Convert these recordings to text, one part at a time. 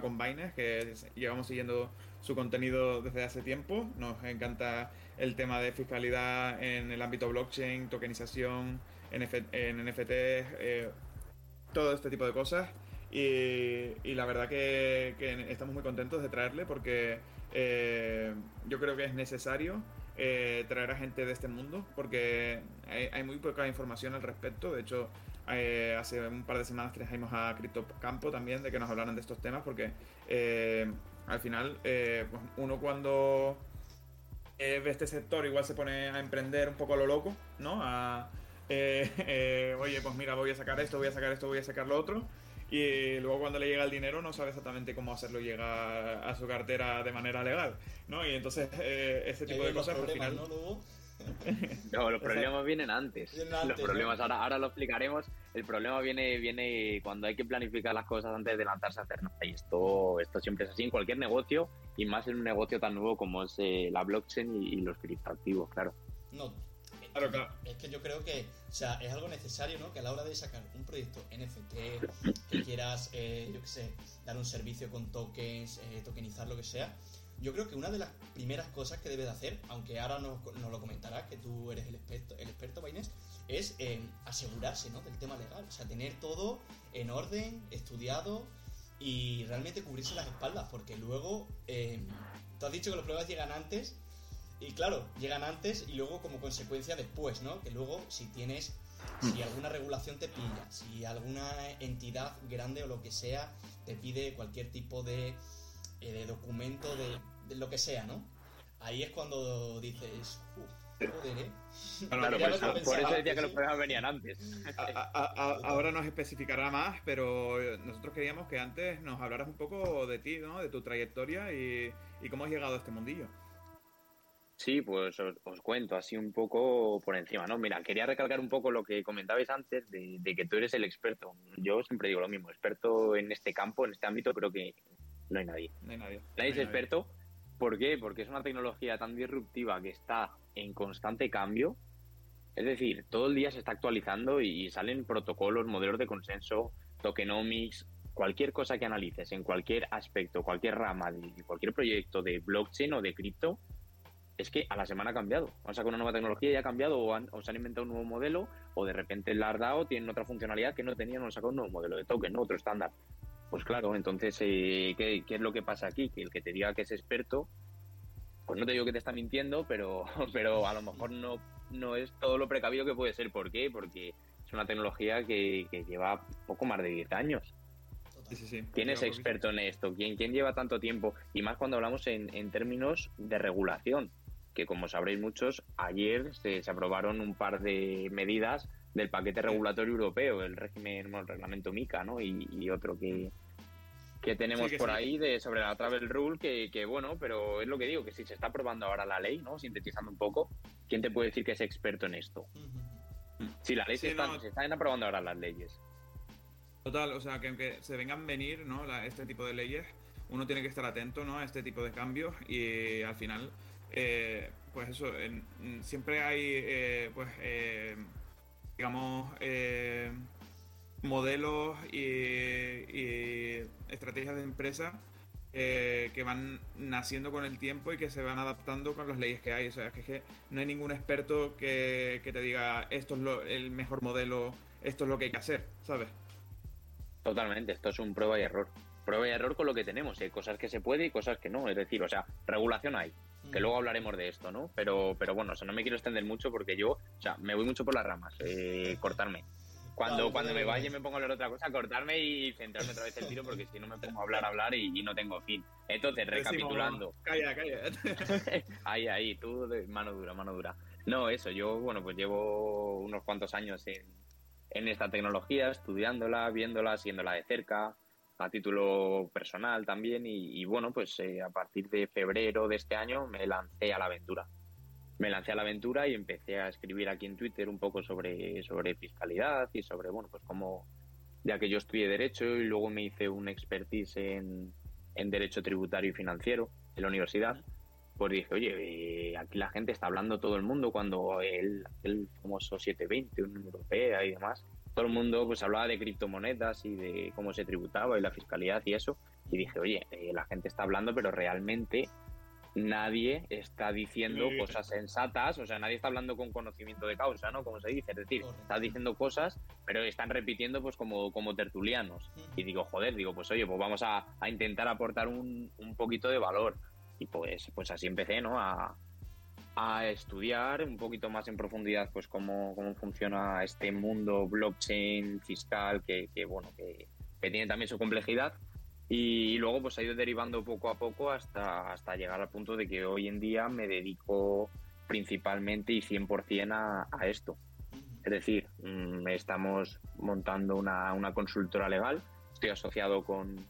con Binance, que llevamos siguiendo su contenido desde hace tiempo. Nos encanta el tema de fiscalidad en el ámbito blockchain, tokenización, en NFT, eh, todo este tipo de cosas. Y, la verdad que, estamos muy contentos de traerle porque eh, yo creo que es necesario eh, traer a gente de este mundo porque hay, muy poca información al respecto. De hecho, eh, hace un par de semanas trajimos a Crypto Campo también de que nos hablaran de estos temas porque al final pues uno cuando ve este sector igual se pone a emprender un poco a lo loco, ¿no? oye, pues mira, voy a sacar esto, voy a sacar esto, voy a sacar lo otro y luego cuando le llega el dinero no sabe exactamente cómo hacerlo llegar a su cartera de manera legal, ¿no? Y entonces eh, ese tipo de cosas al final... ¿no, los problemas vienen antes. los problemas, ahora, ahora lo explicaremos. El problema viene, viene cuando hay que planificar las cosas antes de lanzarse a hacer nada. Y esto, esto siempre es así en cualquier negocio y más en un negocio tan nuevo como es eh, la blockchain y, y los criptoactivos, claro. No, es que yo creo que, o sea, es algo necesario, ¿no? Que a la hora de sacar un proyecto NFT, que quieras, eh, yo qué sé, dar un servicio con tokens, eh, tokenizar lo que sea, yo creo que una de las primeras cosas que debes de hacer, aunque ahora nos, lo comentarás, que tú eres el experto, el experto Baines, es eh, asegurarse, ¿no? Del tema legal. O sea, tener todo en orden, estudiado y realmente cubrirse las espaldas, porque luego, tú has dicho que los problemas llegan antes y claro, llegan antes y luego como consecuencia después, ¿no? Que luego si tienes, si mm. alguna regulación te pilla, si alguna entidad grande o lo que sea te pide cualquier tipo de, eh, documento de, lo que sea, ¿no? Ahí es cuando dices, uff, joder, ¿eh? Claro, por, eso, decía que los problemas venían antes. ahora nos especificará más, pero nosotros queríamos que antes nos hablaras un poco de ti, ¿no? De tu trayectoria y, y cómo has llegado a este mundillo. Sí, pues os, cuento así un poco por encima, ¿no? Mira, quería recalcar un poco lo que comentabais antes de, que tú eres el experto. Yo siempre digo lo mismo, experto en este campo, en este ámbito, creo que no hay nadie. No hay nadie. Nadie es experto. ¿Por qué? Porque es una tecnología tan disruptiva que está en constante cambio. Es decir, todo el día se está actualizando y salen protocolos, modelos de consenso, tokenomics, cualquier cosa que analices en cualquier aspecto, cualquier rama de cualquier proyecto de blockchain o de cripto, es que a la semana ha cambiado. Han sacado una nueva tecnología y ha cambiado, o, han, se han inventado un nuevo modelo, o de repente el DAO tienen otra funcionalidad que no tenían, o han sacado un nuevo modelo de token, ¿no? otro estándar. Pues claro, entonces, eh, ¿qué, es lo que pasa aquí? Que el que te diga que es experto, pues no te digo que te está mintiendo, pero, pero a lo mejor no, no es todo lo precavido que puede ser. ¿Por qué? Porque es una tecnología que, lleva poco más de 10 años. ¿Quién es experto en esto? ¿Quién, ¿Quién lleva tanto tiempo? Y más cuando hablamos en, en términos de regulación que como sabréis muchos, ayer se, aprobaron un par de medidas del paquete regulatorio europeo, el régimen, el reglamento MICA, ¿no? Y, otro que, que tenemos por ahí de sobre la travel rule que, que, bueno pero es lo que digo que si se está aprobando ahora la ley no sintetizando un poco quién te puede decir que es experto en esto si la ley se, están, se están aprobando ahora las leyes. Total o sea que aunque se vengan a venir no este tipo de leyes uno tiene que estar atento ¿no? a este tipo de cambios y al final eh, pues eso, siempre hay, eh, pues, eh, digamos, modelos y, estrategias de empresa que van naciendo con el tiempo y que se van adaptando con las leyes que hay. O sea, es que, no hay ningún experto que, te diga esto es lo, el mejor modelo, esto es lo que hay que hacer, ¿sabes? Totalmente, esto es un prueba y error. Prueba y error con lo que tenemos, hay cosas que se puede y cosas que no. Es decir, o sea, regulación hay, que luego hablaremos de esto, ¿no? Pero, pero bueno, o sea, no me quiero extender mucho porque yo, o sea, me voy mucho por las ramas, eh, cortarme. Cuando, cuando me vaya y me pongo a hablar otra cosa, cortarme y centrarme otra vez el tiro porque si no me pongo a hablar, a hablar y, no tengo fin. Entonces, recapitulando. calla, calla. ahí, ahí, tú, mano dura, mano dura. No, eso, yo, bueno, pues llevo unos cuantos años en, en esta tecnología, estudiándola, viéndola, siguiéndola de cerca, a título personal también y, bueno, pues eh, a partir de febrero de este año me lancé a la aventura. Me lancé a la aventura y empecé a escribir aquí en Twitter un poco sobre, sobre fiscalidad y sobre, bueno, pues cómo, ya que yo estudié Derecho y luego me hice un expertise en, en Derecho Tributario y Financiero en la universidad, pues dije, oye, eh, aquí la gente está hablando todo el mundo cuando el, el famoso 720, Unión Europea y demás, todo el mundo pues hablaba de criptomonedas y de cómo se tributaba y la fiscalidad y eso. Y dije, oye, eh, la gente está hablando, pero realmente nadie está diciendo cosas sensatas, o sea, nadie está hablando con conocimiento de causa, ¿no? Como se dice, es decir, está diciendo cosas, pero están repitiendo pues como, como tertulianos. Y digo, joder, digo, pues oye, pues vamos a, intentar aportar un, un, poquito de valor. Y pues, pues así empecé, ¿no? A, a estudiar un poquito más en profundidad pues cómo, cómo funciona este mundo blockchain fiscal que, que bueno, que, que tiene también su complejidad y, luego pues ha ido derivando poco a poco hasta, hasta llegar al punto de que hoy en día me dedico principalmente y 100% a, a esto. Es decir, mm, estamos montando una, una consultora legal, estoy asociado con,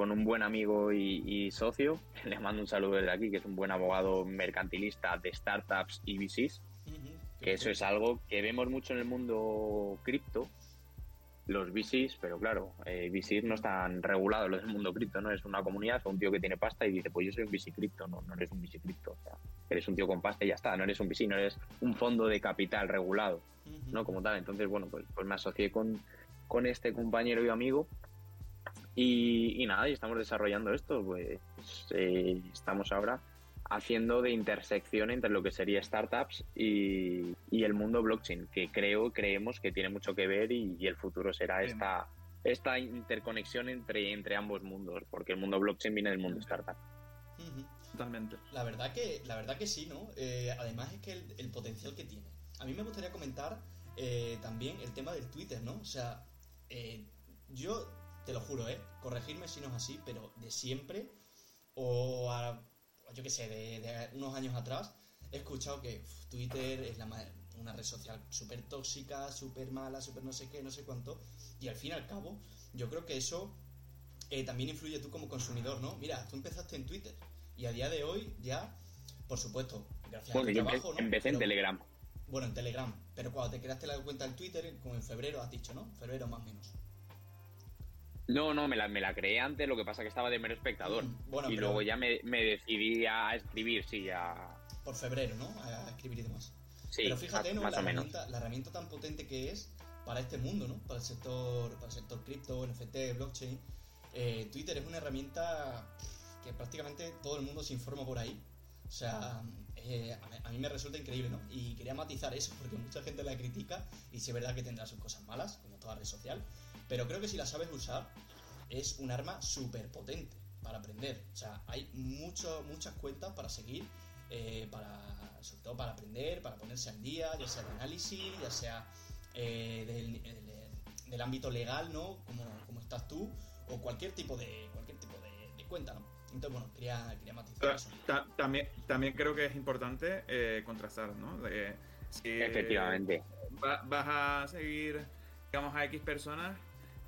con un buen amigo y, socio, le mando un saludo desde aquí, que es un buen abogado mercantilista de startups y VCs, que eso es algo que vemos mucho en el mundo cripto, los VCs, pero claro, eh, VCs no están regulados los del mundo cripto, ¿no? Es una comunidad o un tío que tiene pasta y dice, pues yo soy un VC cripto, no, no eres un VC cripto, o sea, eres un tío con pasta y ya está, no eres un VC, no eres un fondo de capital regulado, ¿no? Como tal, entonces, bueno, pues, pues me asocié con, con este compañero y amigo y, nada, y estamos desarrollando esto, pues eh, estamos ahora haciendo de intersección entre lo que sería startups y, el mundo blockchain, que creo, creemos que tiene mucho que ver y, el futuro será esta, esta interconexión entre, entre ambos mundos, porque el mundo blockchain viene del mundo startup. Totalmente. La verdad que, la verdad que sí, ¿no? Eh, además es que el, potencial que tiene. A mí me gustaría comentar eh, también el tema del Twitter, ¿no? O sea, eh, yo te lo juro, ¿eh? Corregirme si no es así, pero de siempre, o a yo qué sé, de, unos años atrás, he escuchado que Twitter es la, una red social súper tóxica, súper mala, súper no sé qué, no sé cuánto. Y al fin y al cabo, yo creo que eso eh, también influye tú como consumidor, ¿no? Mira, tú empezaste en Twitter y a día de hoy ya, por supuesto, gracias a tu trabajo, ¿no? Empecé en Telegram. Bueno, en Telegram. Pero cuando te creaste la cuenta en Twitter, como en febrero has dicho, ¿no? Febrero más o menos. No, no, me la, me la creé antes, lo que pasa que estaba de mero espectador. Mm, y luego ya me, decidí a escribir, sí, ya. Por febrero, ¿no? A escribir y demás. Sí, pero fíjate, ¿no? la, herramienta, la herramienta tan potente que es para este mundo, ¿no? Para el sector, para el sector cripto, NFT, blockchain. Eh, Twitter es una herramienta que prácticamente todo el mundo se informa por ahí. O sea, eh, a, mí me resulta increíble, ¿no? Y quería matizar eso, porque mucha gente la critica y sí es verdad que tendrá sus cosas malas, como toda red social, pero creo que si la sabes usar, es un arma súper potente para aprender. O sea, hay mucho, muchas cuentas para seguir, eh, para, sobre todo para aprender, para ponerse al día, ya sea de análisis, ya sea eh, del, ámbito legal, ¿no? Como, como, estás tú, o cualquier tipo de, cualquier tipo de, cuenta, ¿no? Entonces, bueno, quería, quería matizar eso. también, también creo que es importante eh, contrastar, ¿no? Efectivamente. vas a seguir, digamos, a X personas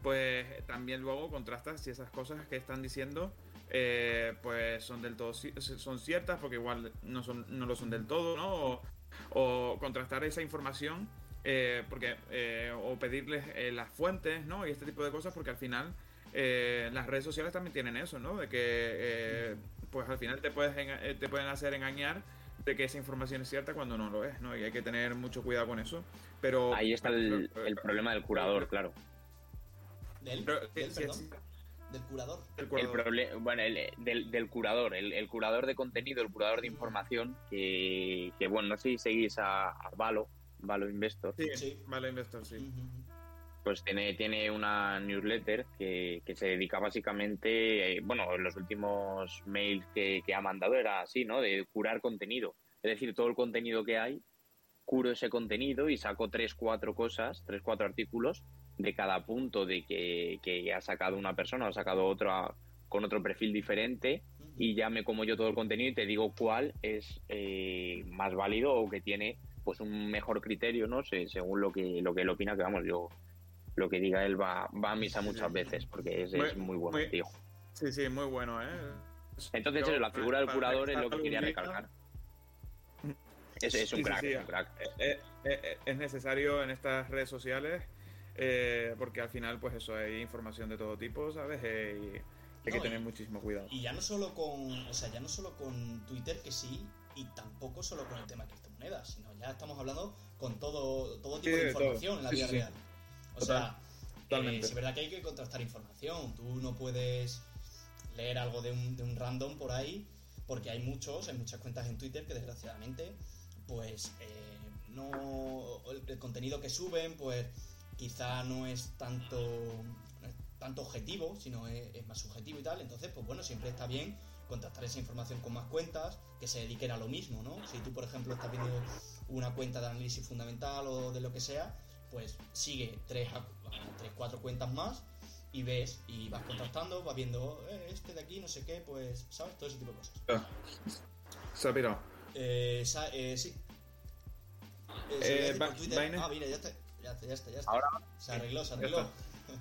pues también luego contrastas si esas cosas que están diciendo eh, pues son del todo son ciertas porque igual no son no lo son del todo no o, contrastar esa información eh, porque eh, o pedirles las fuentes no y este tipo de cosas porque al final las redes sociales también tienen eso no de que pues al final te puedes te pueden hacer engañar de que esa información es cierta cuando no lo es no y hay que tener mucho cuidado con eso pero ahí está el, el problema del curador claro ¿Del, del curador. El bueno, del, del, curador, el, curador de contenido, el curador de información, que, bueno, no sé si seguís a, Valo, Valo Investor. Sí, Valo Investor, sí. Pues tiene, tiene una newsletter que, se dedica básicamente, eh, bueno, los últimos mails que, que ha mandado era así, ¿no? De curar contenido. Es decir, todo el contenido que hay, curo ese contenido y saco tres, cuatro cosas, tres, cuatro artículos de cada punto de que, ha sacado una persona o ha sacado otra con otro perfil diferente y ya me como yo todo el contenido y te digo cuál es eh, más válido o que tiene pues un mejor criterio, no sé, según lo que lo que él opina, que vamos, yo lo que diga él va, va a misa muchas veces porque es muy, bueno, tío. Sí, sí, muy bueno, ¿eh? Entonces, la figura del curador es lo que quería recalcar. Es, un crack, es un crack. Eh, eh, es necesario en estas redes sociales eh, porque al final, pues eso, hay información de todo tipo, ¿sabes? Eh, y hay que tener muchísimo cuidado. Y ya no solo con, o sea, ya no solo con Twitter, que sí, y tampoco solo con el tema de criptomonedas, sino ya estamos hablando con todo, todo tipo de información en la vida real. O sea, eh, es verdad que hay que contrastar información, tú no puedes leer algo de un, de un random por ahí, porque hay muchos, hay muchas cuentas en Twitter que desgraciadamente, pues eh, no el, contenido que suben, pues quizá no es tanto tanto objetivo, sino es, más subjetivo y tal. Entonces, pues bueno, siempre está bien contrastar esa información con más cuentas que se dediquen a lo mismo, ¿no? Si tú, por ejemplo, estás viendo una cuenta de análisis fundamental o de lo que sea, pues sigue tres, tres cuatro cuentas más y ves y vas contrastando, vas viendo eh, este de aquí, no sé qué, pues, ¿sabes? Todo ese tipo de cosas. Ah. Se ha pirado. Eh, eh, sí. Eh, ah, mira, ya está, ya está, ya está, ya está. Ahora se arregló, se arregló.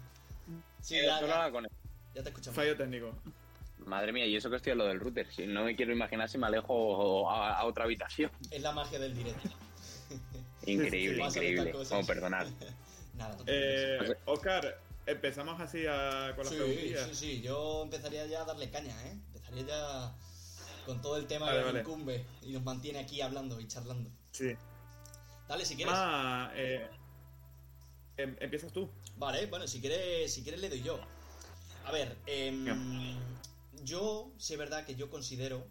sí, ya, ya, ya te escuchamos. Fallo técnico. Madre mía, y eso que estoy a lo del router. Si no me quiero imaginar si me alejo a, otra habitación. Es la magia del directo. Increíble, increíble. Vamos, perdonad. Nada, eh, Oscar, empezamos así a, con las sí, Sí, sí, yo empezaría ya a darle caña, ¿eh? Empezaría ya con todo el tema que nos incumbe y nos mantiene aquí hablando y charlando. Sí. Dale, si quieres. Ah, eh, em, empiezas tú. Vale, bueno, si quieres, si quieres le doy yo. A ver, eh, yo, sí es verdad que yo considero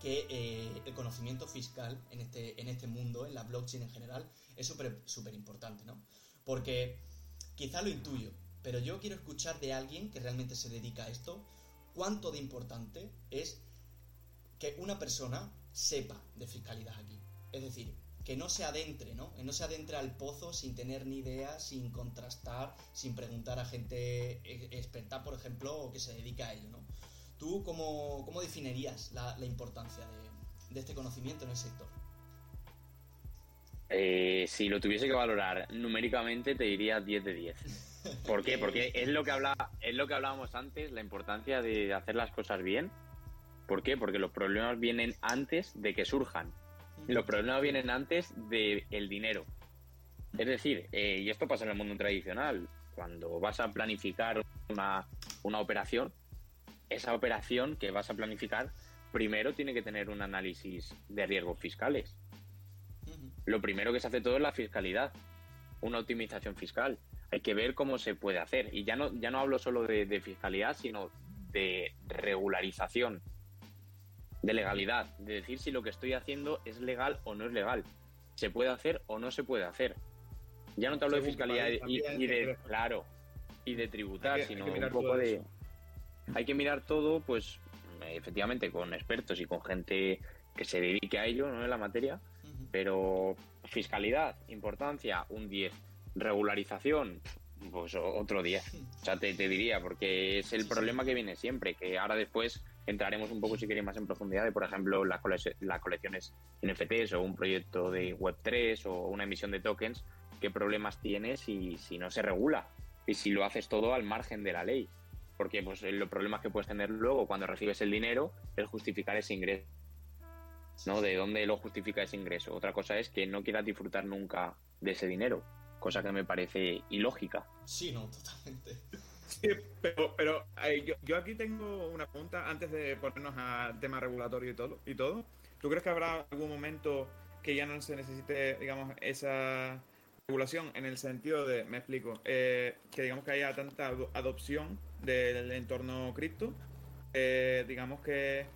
que eh, el conocimiento fiscal en este, en este mundo, en la blockchain en general, es súper importante, ¿no? Porque quizá lo intuyo, pero yo quiero escuchar de alguien que realmente se dedica a esto, cuánto de importante es que una persona sepa de fiscalidad aquí. Es decir, que no se adentre, ¿no? Que no se adentre al pozo sin tener ni idea, sin contrastar, sin preguntar a gente experta, por ejemplo, o que se dedica a ello, ¿no? ¿Tú cómo, cómo definirías la, importancia de, este conocimiento en el sector? Eh, si lo tuviese que valorar numéricamente, te diría 10 de 10. ¿Por qué? Porque es lo que habla, es lo que hablábamos antes, la importancia de hacer las cosas bien. ¿Por qué? Porque los problemas vienen antes de que surjan. Los problemas vienen antes del dinero. Es decir, eh, y esto pasa en el mundo tradicional, cuando vas a planificar una, una operación, esa operación que vas a planificar primero tiene que tener un análisis de riesgos fiscales. Lo primero que se hace todo es la fiscalidad, una optimización fiscal. Hay que ver cómo se puede hacer. Y ya no, ya no hablo solo de, fiscalidad, sino de regularización, de legalidad, de decir si lo que estoy haciendo es legal o no es legal, se puede hacer o no se puede hacer. Ya no te hablo de fiscalidad y, de, claro, y de tributar, sino un poco de, hay que mirar todo, pues efectivamente con expertos y con gente que se dedique a ello, no en la materia, pero fiscalidad, importancia, un 10. Regularización, pues otro 10. O sea, te, diría, porque es el problema que viene siempre, que ahora después entraremos un poco, si queréis, más en profundidad de, por ejemplo, las, las colecciones NFTs o un proyecto de Web3 o una emisión de tokens, qué problemas tienes si, si no se regula y si lo haces todo al margen de la ley porque pues los problemas que puedes tener luego cuando recibes el dinero es justificar ese ingreso. ¿No? ¿De dónde lo justifica ese ingreso? Otra cosa es que no quieras disfrutar nunca de ese dinero, cosa que me parece ilógica. Sí, no, totalmente. Sí, pero, pero yo, yo, aquí tengo una pregunta antes de ponernos a tema regulatorio y todo, y todo. ¿Tú crees que habrá algún momento que ya no se necesite, digamos, esa regulación en el sentido de, me explico, eh, que digamos que haya tanta adopción del entorno cripto, eh, digamos que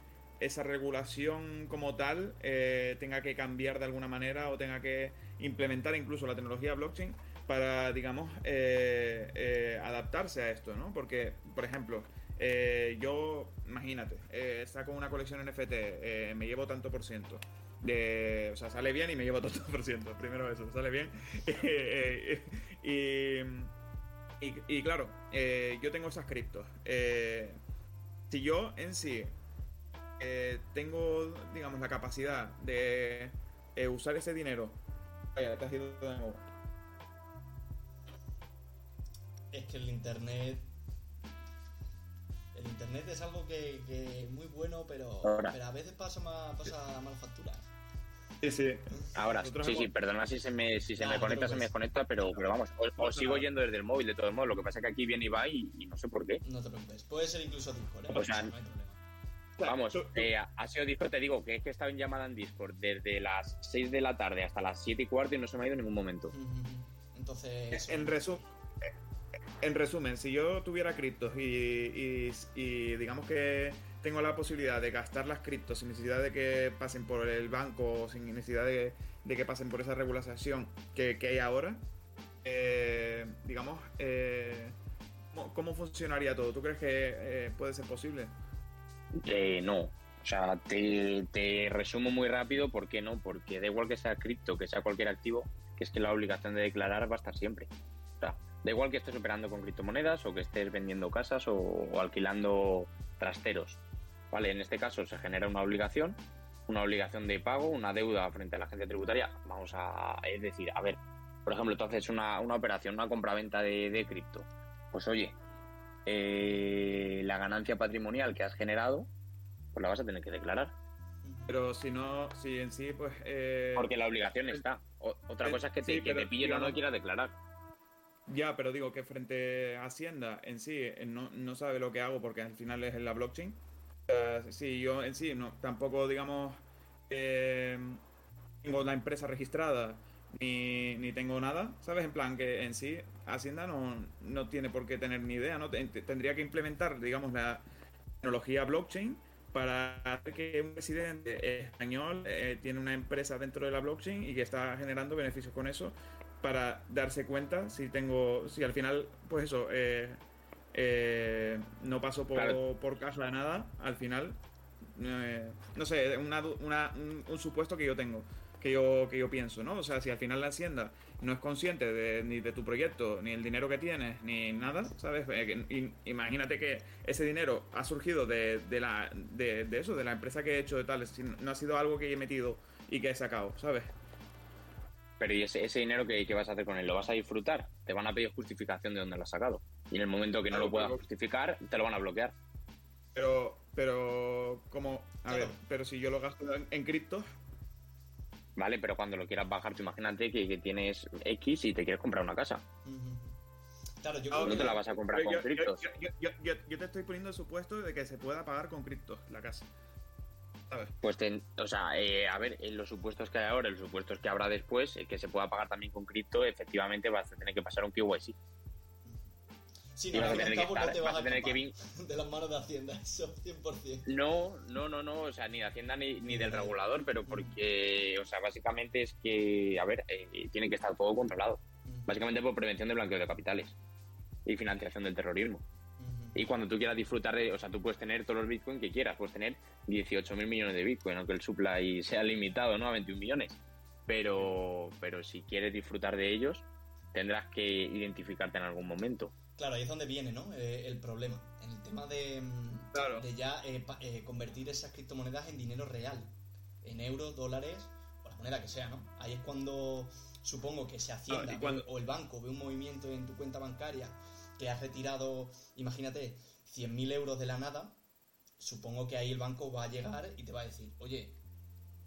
esa regulación como tal eh, tenga que cambiar de alguna manera o tenga que implementar incluso la tecnología blockchain para, digamos, adaptarse a esto, ¿no? Porque, por ejemplo, yo, imagínate, saco una colección NFT, me llevo tanto por ciento o sea, sale bien y me llevo todo por ciento. Primero eso, sale bien. y, y, claro, eh, yo tengo esas criptos. Eh, si yo en sí eh, tengo, digamos, la capacidad de usar ese dinero. Vaya, te has ido de nuevo. Es que el internet el internet es algo que, es muy bueno, pero, pero a veces pasa, más, pasa mal factura. Sí, sí. Ahora, sí, sí, perdona si se me, si se me conecta, se me desconecta, pero, pero vamos, os, sigo yendo desde el móvil de todos modos. Lo que pasa es que aquí viene y va y, no sé por qué. No te preocupes, puede ser incluso Discord, ¿eh? O sea, no hay problema. Vamos, eh, ha sido Discord, te digo que es que he estado en llamada en Discord desde las 6 de la tarde hasta las 7 y cuarto y no se me ha ido en ningún momento. Entonces. En resumen. en resumen, si yo tuviera criptos y, y, digamos que tengo la posibilidad de gastar las criptos sin necesidad de que pasen por el banco, sin necesidad de, que pasen por esa regulación que, hay ahora, eh, digamos, eh, ¿cómo, funcionaría todo? ¿Tú crees que eh, puede ser posible? No. O sea, te, resumo muy rápido, ¿por qué no? Porque da igual que sea cripto, que sea cualquier activo, que es que la obligación de declarar va a estar siempre. O sea, da igual que estés operando con criptomonedas o que estés vendiendo casas o, alquilando trasteros. ¿Vale? En este caso se genera una obligación, una obligación de pago, una deuda frente a la agencia tributaria. Vamos a, es decir, a ver, por ejemplo, tú haces una, una operación, una compra-venta de, de cripto. Pues oye, eh, la ganancia patrimonial que has generado, pues la vas a tener que declarar. Pero si no, si en sí, pues... Eh, Porque la obligación está. otra cosa es que te, que te pillen o no quieras declarar. Ya, pero digo que frente a Hacienda en sí eh, no, no sabe lo que hago porque al final es en la blockchain. sí, yo en sí no, tampoco, digamos, eh, tengo la empresa registrada ni, ni, tengo nada, ¿sabes? En plan que en sí Hacienda no, no tiene por qué tener ni idea, ¿no? Tendría que implementar, digamos, la tecnología blockchain para hacer que un presidente español eh, tiene una empresa dentro de la blockchain y que está generando beneficios con eso para darse cuenta si tengo, si al final, pues eso, eh, eh, no paso por, por caja de nada, al final, no sé, una, un, supuesto que yo tengo, que yo, que yo pienso, ¿no? O sea, si al final la Hacienda no es consciente de, ni de tu proyecto, ni el dinero que tienes, ni nada, ¿sabes? Eh, imagínate que ese dinero ha surgido de, de la, de, eso, de la empresa que he hecho de tal, no ha sido algo que he metido y que he sacado, ¿sabes? Pero ¿y ese, ese dinero que, vas a hacer con él? ¿Lo vas a disfrutar? Te van a pedir justificación de dónde lo has sacado. Y en el momento que no lo puedas justificar, te lo van a bloquear. Pero, pero, como, a ver, pero si yo lo gasto en, en criptos, ¿vale? Pero cuando lo quieras bajar, tú imagínate que, tienes X y te quieres comprar una casa. Claro, yo no te la vas a comprar con criptos. Yo, te estoy poniendo el supuesto de que se pueda pagar con criptos la casa. Pues, o sea, eh, a ver, en los supuestos que hay ahora, en los supuestos que habrá después, eh, que se pueda pagar también con cripto, efectivamente vas a tener que pasar un KYC. Sí, no, vas a tener que, no te vas a tener que de las manos de Hacienda, eso 100%. No, no, no, no, o sea, ni de Hacienda ni, ni del regulador, pero porque, o sea, básicamente es que, a ver, eh, tiene que estar todo controlado. Básicamente por prevención de blanqueo de capitales y financiación del terrorismo. Y cuando tú quieras disfrutar de, o sea, tú puedes tener todos los bitcoins que quieras, puedes tener 18 mil millones de bitcoin, aunque el supply sea limitado, ¿no? A 21 millones. Pero, pero si quieres disfrutar de ellos, tendrás que identificarte en algún momento. Claro, ahí es donde viene ¿no? Eh, el problema. En el tema de, mm, de ya eh, eh, convertir esas criptomonedas en dinero real. En euros, dólares, o la moneda que sea, ¿no? Ahí es cuando supongo que se Hacienda o el banco ve un movimiento en tu cuenta bancaria que has retirado, imagínate, 100.000 euros de la nada, supongo que ahí el banco va a llegar y te va a decir, oye,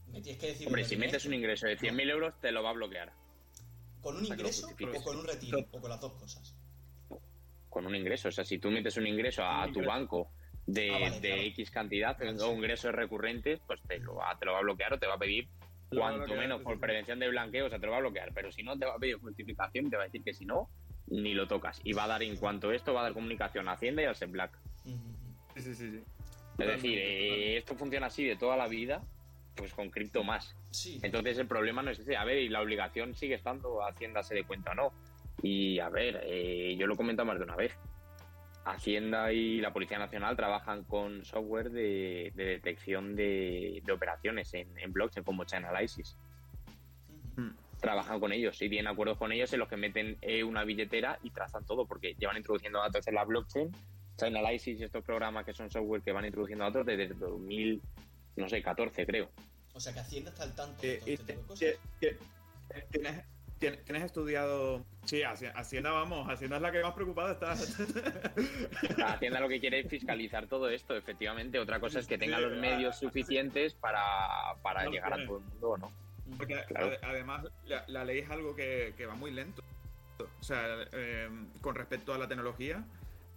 me tienes que decir... Hombre, si metes un ingreso de 100.000 euros, te lo va a bloquear. ¿Con un ingreso o con un retiro? ¿O con las dos cosas? Con un ingreso. O sea, si tú metes un ingreso a, tu banco de, ah, X cantidad o ingresos recurrentes, pues te lo, va, te lo va a bloquear o te va a pedir cuanto menos por prevención de blanqueo, o sea, te lo va a bloquear. Pero si no, te va a pedir justificación, te va a decir que si no, ni lo tocas. Y va a dar, en cuanto a esto, va a dar comunicación a Hacienda y al SEBLAC. Sí, sí, sí. Es decir, eh, esto funciona así de toda la vida, pues con cripto más. Entonces el problema no es ese. A ver, y la obligación sigue estando, Hacienda se dé cuenta o no. Y a ver, eh, yo lo he comentado más de una vez. Hacienda y la Policía Nacional trabajan con software de, detección de, operaciones en, blockchain como Chainalysis. Hmm. Trabajan con ellos y tienen acuerdos con ellos en los que meten eh, una billetera y trazan todo porque llevan introduciendo datos en la blockchain. Chainalysis y estos programas que son software que van introduciendo datos desde 2000, no sé, 14 creo. O sea que Hacienda está al tanto de todo este tipo de cosas. ¿Tienes estudiado? Sí, Hacienda, vamos, Hacienda es la que más preocupada está. Hacienda lo que quiere es fiscalizar todo esto, efectivamente. Otra cosa es que tenga los medios suficientes para, llegar a todo el mundo o no. Porque además la, ley es algo que, va muy lento. O sea, em, con respecto a la tecnología,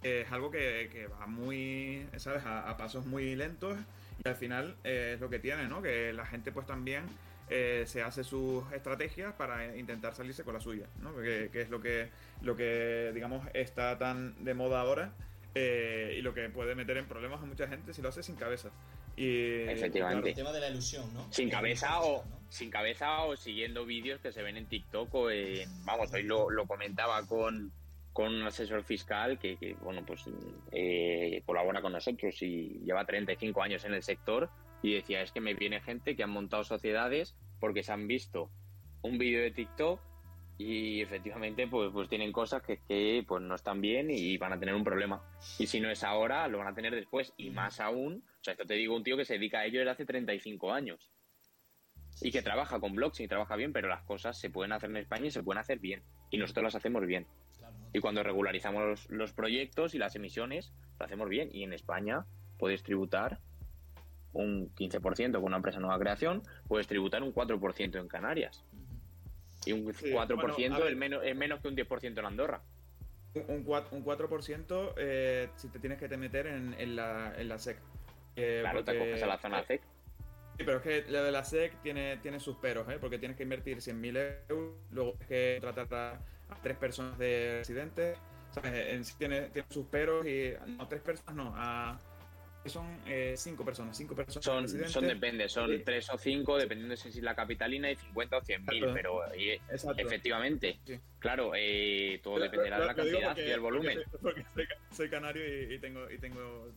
es algo que, va muy, ¿sabes? A, pasos muy lentos y al final eh, es lo que tiene, ¿no? Que la gente pues también eh, se hace sus estrategias para intentar salirse con la suya, ¿no? Que, es lo que, lo que, digamos, está tan de moda ahora eh, y lo que puede meter en problemas a mucha gente si lo hace sin cabeza. Y, Efectivamente. El tema de la ilusión, ¿no? Sin cabeza o sin cabeza o siguiendo vídeos que se ven en TikTok o en, vamos, hoy lo, lo comentaba con, con un asesor fiscal que, que bueno, pues eh, colabora con nosotros y lleva 35 años en el sector y decía, es que me viene gente que han montado sociedades porque se han visto un vídeo de TikTok y efectivamente pues, pues tienen cosas que, que, pues no están bien y van a tener un problema. Y si no es ahora, lo van a tener después. Y más aún, o sea, esto te digo un tío que se dedica a ello desde hace 35 años y que trabaja con blockchain y trabaja bien, pero las cosas se pueden hacer en España y se pueden hacer bien. Y nosotros las hacemos bien. Y cuando regularizamos los, los proyectos y las emisiones, lo hacemos bien. Y en España puedes tributar un 15% con una empresa nueva creación, puedes tributar un 4% en Canarias. Y un 4% es, menos, es menos que un 10% en Andorra. Un 4%, un 4% eh, si te tienes que te meter en, en, la, en la SEC. Eh, claro, te coges a la zona SEC. Sí, pero es que lo de la SEC tiene, tiene sus peros, ¿eh? porque tienes que invertir 100.000 euros, luego tienes que tratar a, tres personas de residentes, ¿sabes? En sí tiene, tiene sus peros y... No, tres personas no, a son eh, cinco personas, cinco personas. Son, son depende, son tres o cinco, dependiendo de si es la capitalina, y 50 o 100 mil, pero eh, efectivamente, sí. claro, eh, todo dependerá de la cantidad porque, y el volumen. Porque soy, porque soy canario y, y, tengo y tengo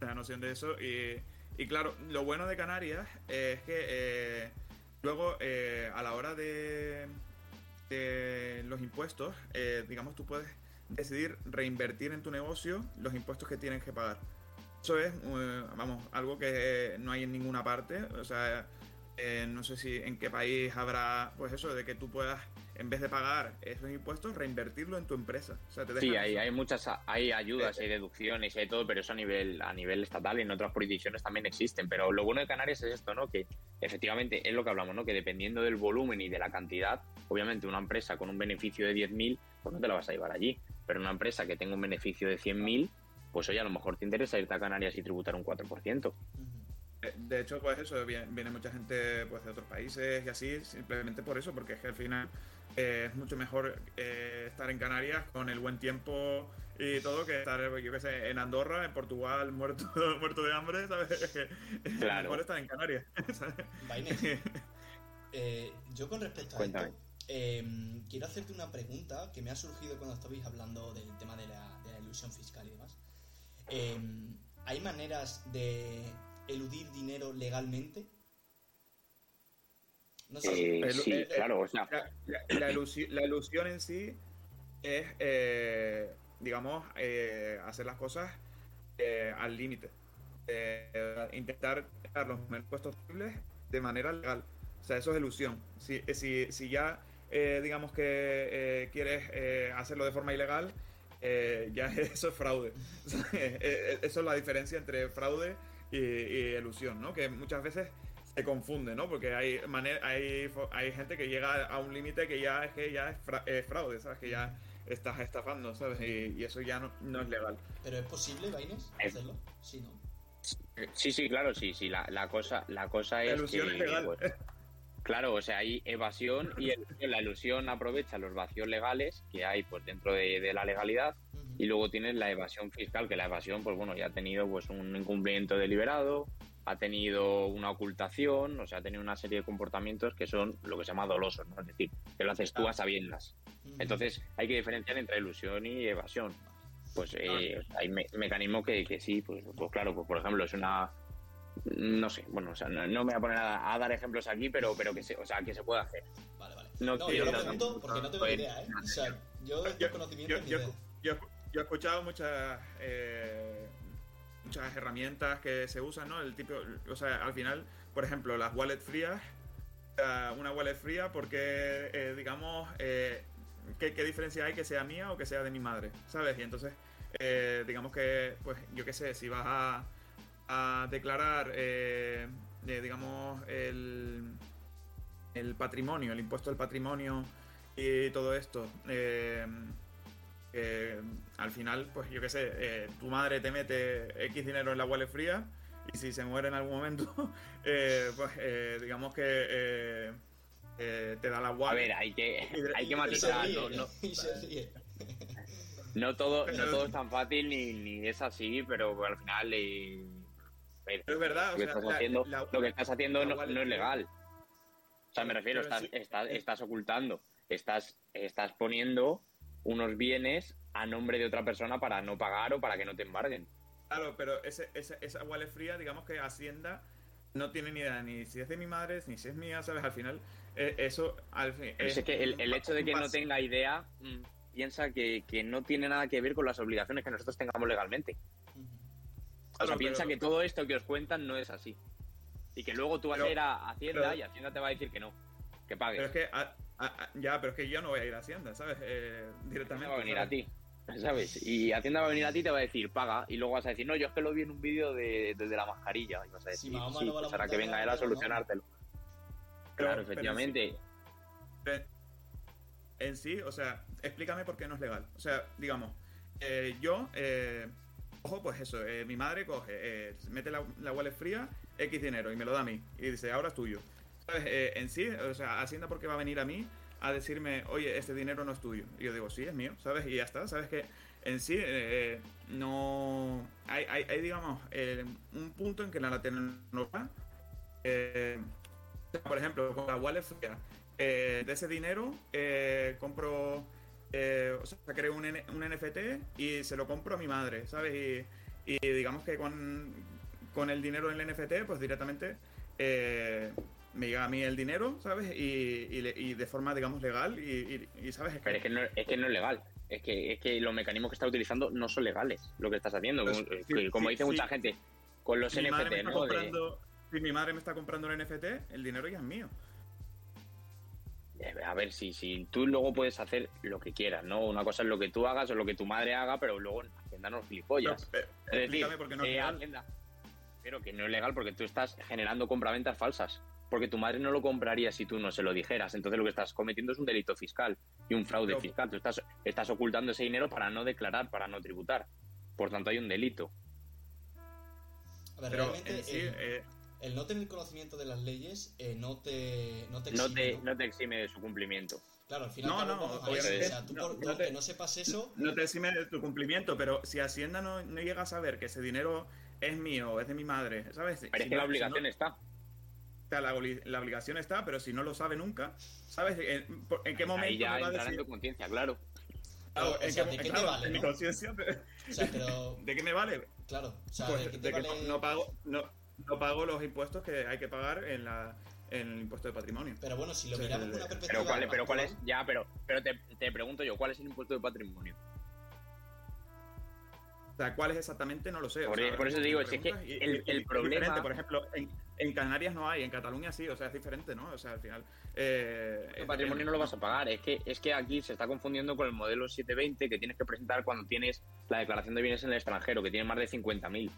la noción de eso. Y, y claro, lo bueno de Canarias es que eh, luego a la hora de, de los impuestos, digamos, tú puedes decidir reinvertir en tu negocio los impuestos que tienes que pagar. Eso es, eh, vamos, algo que no hay en ninguna parte. O sea, eh, no sé si en qué país habrá, pues eso, de que tú puedas, en vez de pagar esos impuestos, reinvertirlo en tu empresa. O sea, te sí, hay, hay muchas, hay ayudas, hay deducciones, hay todo, pero eso a nivel, a nivel estatal y en otras jurisdicciones también existen. Pero lo bueno de Canarias es esto, ¿no? Que efectivamente es lo que hablamos, ¿no? Que dependiendo del volumen y de la cantidad, obviamente una empresa con un beneficio de 10.000, pues no te la vas a llevar allí. Pero una empresa que tenga un beneficio de 100.000, pues oye, a lo mejor te interesa irte a Canarias y tributar un 4%. De hecho, pues eso, viene, viene, mucha gente pues, de otros países y así, simplemente por eso, porque es que al final eh, es mucho mejor eh, estar en Canarias con el buen tiempo y todo que estar, yo qué sé, en Andorra, en Portugal, muerto, muerto de hambre, ¿sabes? Claro. Es mejor estar en Canarias. eh, yo con respecto a Cuéntame. esto, eh, quiero hacerte una pregunta que me ha surgido cuando estabais hablando del tema de la, de la ilusión fiscal y demás. Eh, ¿Hay maneras de eludir dinero legalmente? No sé. Eh, sí, eh, claro, o sea. La, la, ilusión, la, ilusión, en sí es, eh, digamos, hacer las cosas al límite. intentar dar los menos impuestos posibles de manera legal. O sea, eso es ilusión. Si, si, si ya, digamos que quieres hacerlo de forma ilegal, eh, ya eso es fraude. Eh, eh, eso es la diferencia entre fraude y, y, ilusión, ¿no? Que muchas veces se confunde, ¿no? Porque hay, hay, hay gente que llega a un límite que ya es que ya es, fra es, fraude, ¿sabes? Que ya estás estafando, ¿sabes? Y, y eso ya no, no, es legal. ¿Pero es posible, Baines, hacerlo? Sí, ¿no? Sí, sí, claro, sí, sí. La, la cosa, la cosa es la ilusión que, es legal. Pues, Claro, o sea, hay evasión y la ilusión aprovecha los vacíos legales que hay pues dentro de, de la legalidad y luego tienes la evasión fiscal, que la evasión, pues bueno, ya ha tenido pues un incumplimiento deliberado, ha tenido una ocultación, o sea, ha tenido una serie de comportamientos que son lo que se llama dolosos, ¿no? Es decir, que lo haces tú a sabiendas. Entonces, hay que diferenciar entre ilusión y evasión. Pues eh, hay me mecanismos que, que sí, pues, pues claro, pues por ejemplo, es una no sé, bueno, o sea, no, no me voy a poner a, a, dar ejemplos aquí, pero, pero que se, o sea, que se puede hacer. Vale, vale. No, no yo lo pregunto porque no tengo ni idea, ¿eh? O sea, yo de yo, conocimiento yo, yo, yo, yo, he escuchado muchas eh, muchas herramientas que se usan, ¿no? El tipo, o sea, al final, por ejemplo, las wallet frías, una wallet fría porque, eh, digamos, eh, ¿qué, ¿qué, diferencia hay que sea mía o que sea de mi madre? ¿Sabes? Y entonces, eh, digamos que, pues, yo qué sé, si vas a a declarar, eh, eh, digamos, el, el, patrimonio, el impuesto del patrimonio y todo esto, eh, al final, pues yo qué sé, tu madre te mete X dinero en la wallet fría y si se muere en algún momento, eh, pues eh, digamos que eh, eh, te da la wallet. A ver, hay que, hay que matizar. No, no, no todo, no todo es tan fácil ni, ni es así, pero al final. eh, Pero es verdad, lo o que sea, estás la- haciendo, la- lo que estás haciendo no, no es legal. O sea, me refiero, estás, sí, estás, es- estás ocultando, estás, estás poniendo unos bienes a nombre de otra persona para no pagar o para que no te embarguen. Claro, pero ese, ese- esa wallet fría, digamos que Hacienda no tiene ni idea ni si es de mi madre, ni si es mía, ¿sabes? Al final, eh, eso al fin. Pero es que el, el hecho de que no tenga tenga idea mm, piensa que, que no tiene nada que ver con las obligaciones que nosotros tengamos legalmente. O sea, piensa pero- que todo esto que os cuentan no es así. Y que luego tú vas Pero- a ir a Hacienda pero- y Hacienda te va a decir que no, que Pero pagues. es que, a- a- a- ya, pero es que yo no voy a ir a Hacienda, ¿sabes? Eh, directamente. Hacienda va a venir ¿sabes? a ti, ¿sabes? Y Hacienda va a venir a ti y te va a decir, paga, y luego vas a decir, no, yo es que lo vi en un vídeo de, de, de la mascarilla. Y vas a Si decir, Mahoma sí, no pues ahora que venga él a pero no". solucionártelo. Pero- Claro, pero efectivamente. Pero en sí, o sea, explícame por qué no es legal. O sea, digamos, eh, yo, eh, ojo, pues eso, eh, mi madre coge, eh, mete la, la wallet fría, X dinero y me lo da a mí. Y dice, ahora es tuyo. ¿Sabes? Eh, en sí, o sea, Hacienda porque va a venir a mí a decirme, oye, este dinero no es tuyo. Y yo digo, sí, es mío, ¿sabes? Y ya está, ¿sabes? Que en sí no... Hay, hay, hay, digamos, un punto en que la tecnología... Por ejemplo, con la wallet fría, de ese dinero compro, eh, o sea, creo un, un NFT y se lo compro a mi madre, ¿sabes? Y, y digamos que con, con el dinero del NFT, pues directamente eh, me llega a mí el dinero, ¿sabes? Y, y y de forma, digamos, legal y, ¿sabes? Es Pero es que no es, que no es legal. Es que, es que los mecanismos que estás utilizando no son legales, lo que estás haciendo. Pues, como sí, que como sí, dice sí. mucha gente, con los mi NFT, ¿no? De- comprando, si mi madre me está comprando el NFT, el dinero ya es mío. Eh, A ver, si, si tú luego puedes hacer lo que quieras, ¿no? Una cosa es lo que tú hagas o lo que tu madre haga, pero luego en Hacienda no gilipollas. Pero, eh, es decir, explícame por qué no es eh, legal. Hacienda, pero que no es legal porque tú estás generando compraventas falsas. Porque tu madre no lo compraría si tú no se lo dijeras. Entonces lo que estás cometiendo es un delito fiscal y un fraude Pero- fiscal. Tú estás, estás ocultando ese dinero para no declarar, para no tributar. Por tanto, hay un delito. A ver, Pero realmente en sí, eh, el no tener conocimiento de las leyes eh, no te, no te No exime, te, ¿no? no te exime de su cumplimiento. Claro, al final No, no, obviamente. O sea, tú No, por, no te- no sepas eso, no te exime de tu cumplimiento, pero si Hacienda no, no llega a saber que ese dinero es mío o es de mi madre, ¿sabes? Pero Si es que no- la obligación si no- está. o sea, la, la obligación está, pero si no lo sabe nunca, ¿sabes? ¿En, por- en qué momento Ahí ya me va a entrará en decir? tu conciencia, claro. Claro, o ¿en sea, ¿de qué te claro, vale, en mi no? conciencia, de, o sea, pero ¿de qué me vale? claro, o sea, Pues ¿de qué de te que vale? no pago, no, no pago los impuestos que hay que pagar en, la, en el impuesto de patrimonio. Pero bueno, si lo Sí, miramos con una perspectiva Pero cuál, pero cuál es, ya, pero, pero te, te pregunto yo, ¿cuál es el impuesto de patrimonio? O sea, ¿cuál es exactamente? No lo sé. o Por, sea, por eso me digo, si es que el, y- el y- problema. diferente. Por ejemplo, en, en Canarias no hay, en Cataluña sí, o sea, es diferente, ¿no? O sea, al final. Eh, El patrimonio no lo vas a pagar. Es que, es que aquí se está confundiendo con el modelo 720 que tienes que presentar cuando tienes la declaración de bienes en el extranjero, que tiene más de 50.000.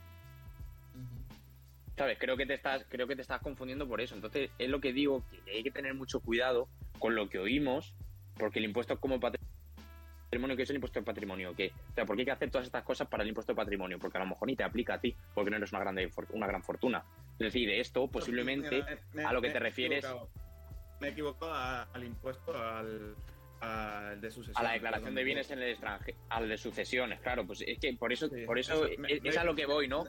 ¿Sabes? Creo que, te estás, creo que te estás confundiendo por eso. Entonces, es lo que digo, que hay que tener mucho cuidado con lo que oímos, porque el impuesto como patrimonio, ¿qué es el impuesto de patrimonio? ¿Qué? O sea, ¿por qué hay que hacer todas estas cosas para el impuesto de patrimonio? Porque a lo mejor ni te aplica a ti, porque no eres una, grande, una gran fortuna. Es decir, de esto posiblemente me- a lo que te refieres- equivocado. Me he equivocado a- al impuesto al, al de sucesión. a la declaración de bienes en el extranjero, al de sucesiones, claro, pues es que por eso, Sí, por eso, eso, me- es, me- es a lo que voy, ¿no?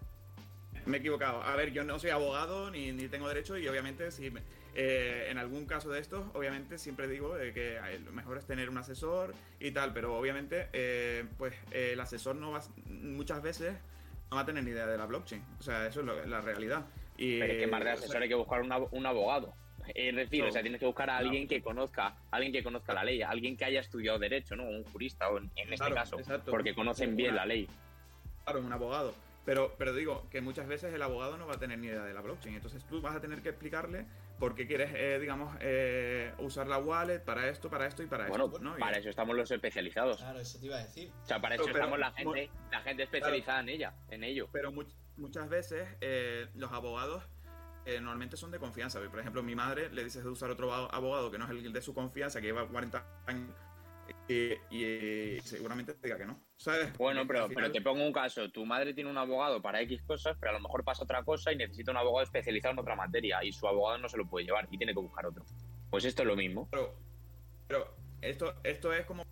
Me he equivocado. A ver, yo no soy abogado ni, ni tengo derecho y obviamente si me- eh, en algún caso de estos, obviamente siempre digo eh, que eh, lo mejor es tener un asesor y tal, pero obviamente eh, pues el asesor no va muchas veces no va a tener ni idea de la blockchain. O sea, eso es lo- la realidad. Y, Pero es que más de o sea, asesor hay que buscar un, ab- un abogado. Es decir, No. o sea, tienes que buscar a No. alguien que conozca, alguien que conozca la ley, alguien que haya estudiado derecho, ¿no? Un jurista, o en, en este Claro, caso, exacto. porque conocen bien la ley. Claro, un abogado. Pero, pero digo que muchas veces el abogado no va a tener ni idea de la blockchain. Entonces tú vas a tener que explicarle por qué quieres, eh, digamos, eh, usar la wallet para esto, para esto y para Bueno, esto. ¿no? Y- para eso estamos los especializados. Claro, eso te iba a decir. O sea, para eso Pero- estamos la gente, la gente especializada en ella, en ello. Pero much- muchas veces eh, los abogados eh, normalmente son de confianza. Por ejemplo, mi madre le dices de usar otro abo- abogado que no es el de su confianza, que lleva 40 años y, seguramente te diga que no. ¿sabes? Bueno, pero, pero te pongo un caso. Tu madre tiene un abogado para X cosas, pero a lo mejor pasa otra cosa y necesita un abogado especializado en otra materia y su abogado no se lo puede llevar y tiene que buscar otro. Pues esto es lo mismo. Pero, pero esto, esto es como,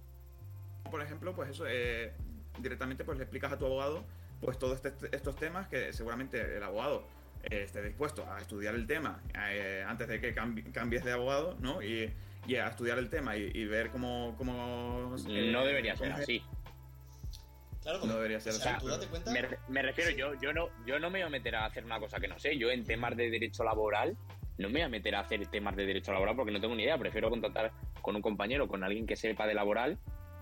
por ejemplo, pues eso, eh, directamente pues le explicas a tu abogado pues todos este, estos temas que seguramente el abogado eh, esté dispuesto a estudiar el tema eh, antes de que cambies de abogado, ¿no? Y, a estudiar el tema y, ver cómo... cómo no debería ser así. Claro, no debería ser así. Me, refiero, yo, yo, no, yo no me voy a meter a hacer una cosa que no sé. Yo en temas de derecho laboral no me voy a meter a hacer temas de derecho laboral porque no tengo ni idea. Prefiero contactar con un compañero, con alguien que sepa de laboral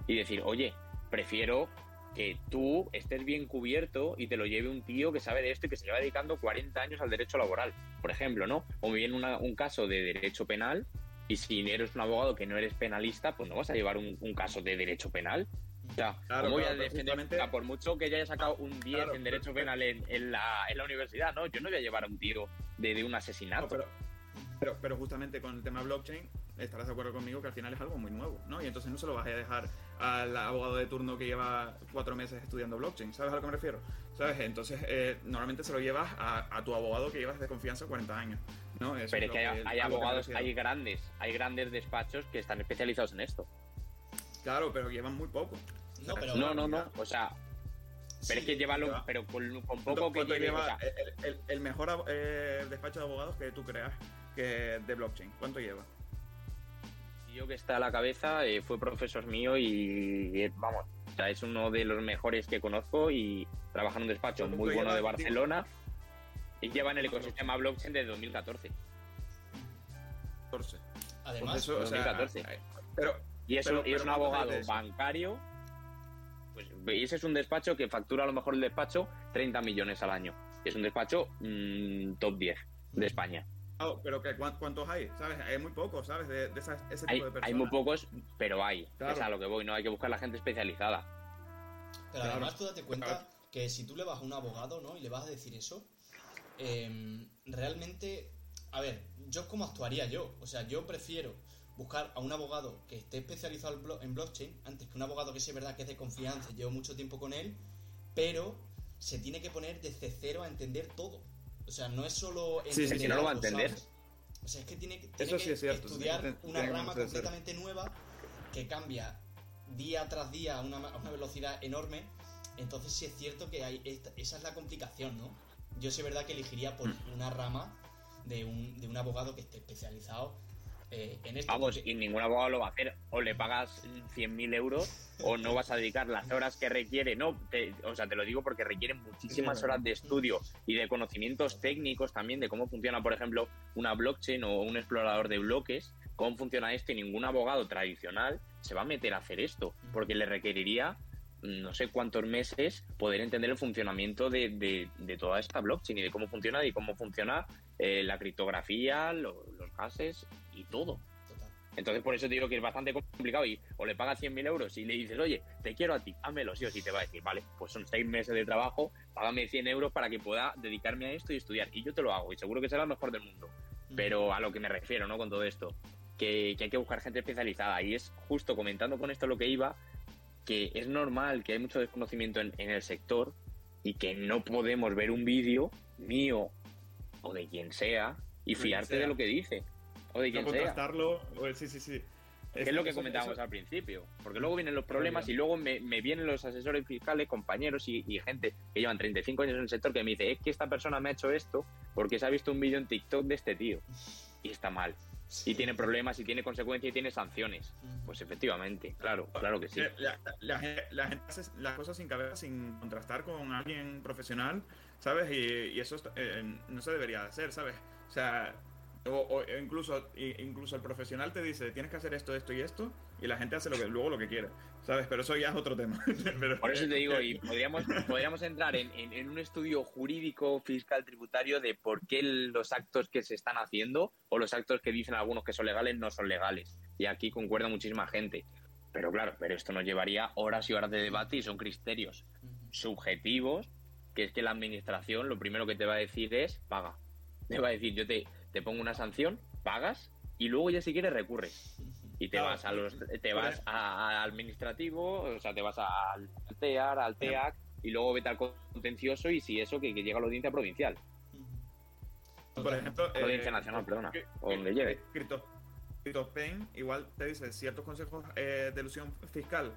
y decir, oye, prefiero que tú estés bien cubierto y te lo lleve un tío que sabe de esto y que se lleva dedicando 40 años al derecho laboral, por ejemplo, ¿no? O bien un caso de derecho penal y si eres un abogado que no eres penalista, pues no vas a llevar un, caso de derecho penal. O sea, ¿cómo voy a defender? por mucho que ya haya sacado un 10 en derecho penal en, la, en, la, universidad, ¿no? Yo no voy a llevar un tío de, un asesinato. pero, pero justamente con el tema blockchain, estarás de acuerdo conmigo que al final es algo muy nuevo, ¿no? Y entonces no se lo vas a dejar al abogado de turno que lleva cuatro meses estudiando blockchain, ¿sabes a lo que me refiero? ¿Sabes? Entonces, eh, normalmente se lo llevas a, tu abogado que llevas de confianza 40 años, ¿no? Pero es que hay, abogados, hay grandes, hay grandes despachos que están especializados en esto. Claro, pero llevan muy poco. No, pero, no, no, no, o sea... Pero es que llevarlo, pero con, poco que lleve, lleva el, mejor eh, despacho de abogados que tú creas que de blockchain, ¿cuánto lleva? Que está a la cabeza eh, fue profesor mío y, eh, vamos, es uno de los mejores que conozco y trabaja en un despacho muy bueno de Barcelona y lleva en el ecosistema blockchain desde 2014. 14. Además, 2014. pero, y es, un, abogado bancario. Pues, y ese es un despacho que factura a lo mejor el despacho 30 millones al año. Es un despacho mm, top 10 de España pero que, ¿cuántos hay? ¿Sabes? Hay muy pocos, ¿sabes? De, ese tipo hay, de personas. Hay muy pocos, pero hay. Es a lo que voy, ¿no? Hay que buscar la gente especializada. Pero además tú date cuenta que si tú le vas a un abogado, ¿no? Y le vas a decir eso, em, realmente, a ver, yo cómo actuaría yo. O sea, yo prefiero buscar a un abogado que esté especializado en blockchain antes que un abogado que sea verdad que es de confianza, llevo mucho tiempo con él, pero se tiene que poner desde cero a entender todo. O sea, no es solo. Sí, sí, no lo va a entender. O sea, es que tiene, que estudiar una rama completamente nueva que cambia día tras día a una, velocidad enorme. Entonces, sí es cierto que hay esa es la complicación, ¿no? Yo sé verdad que elegiría por mm. una rama de un, de un abogado que esté especializado eh, en esto. Vamos, y ningún abogado lo va a hacer. O le pagas 100.000 euros o no vas a dedicar las horas que requiere. No, o sea, te lo digo porque requieren muchísimas horas de estudio y de conocimientos técnicos también de cómo funciona, por ejemplo, una blockchain o un explorador de bloques, cómo funciona esto y ningún abogado tradicional se va a meter a hacer esto porque le requeriría no sé cuántos meses poder entender el funcionamiento de, toda esta blockchain y de cómo funciona y cómo funciona eh, la criptografía, los gases y todo. Entonces, por eso te digo que es bastante complicado y o le pagas 100.000 euros y le dices, oye, te quiero a ti, házmelo, sí o sí, te va a decir, vale, pues son seis meses de trabajo, págame 100 euros para que pueda dedicarme a esto y estudiar. Y yo te lo hago y seguro que será el mejor del mundo. Pero a lo que me refiero, ¿no? Con todo esto, que, hay que buscar gente especializada. Y es justo comentando con esto lo que iba, que es normal que hay mucho desconocimiento en, el sector y que no podemos ver un vídeo mío o de quien sea y fiarte de lo que dice o de quien no sea. sí, sí, sí. Es, lo que comentábamos al principio, porque luego vienen los problemas y luego me, vienen los asesores fiscales, compañeros y, gente que llevan 35 años en el sector que me dice, es que esta persona me ha hecho esto porque se ha visto un vídeo en TikTok de este tío y está mal. Y tiene problemas y tiene consecuencias y tiene sanciones. Pues efectivamente, claro, claro que sí. La, gente hace las cosas sin cabeza, sin contrastar con alguien profesional, ¿sabes? Y, eso eh, no se debería hacer, ¿sabes? O sea, o, incluso, incluso el profesional te dice, tienes que hacer esto, esto y esto, y la gente hace lo que, luego lo que quiere, ¿sabes? Pero eso ya es otro tema. Por eso te digo, y podríamos, podríamos entrar en, en, un estudio jurídico, fiscal, tributario de por qué los actos que se están haciendo o los actos que dicen algunos que son legales no son legales. Y aquí concuerda muchísima gente. Pero claro, pero esto nos llevaría horas y horas de debate y son criterios subjetivos, que es que la administración lo primero que te va a decir es paga. Te va a decir, yo te, te pongo una sanción, pagas y luego ya si quieres recurres. Y te vas a los te vas a, administrativo, o sea, te vas al TEAR, al TEAC, y luego vete al contencioso y si eso, que, llega a la audiencia provincial. Por ejemplo, la audiencia eh, nacional, perdona, o donde llegue. Pain igual te dice ciertos consejos eh, de ilusión fiscal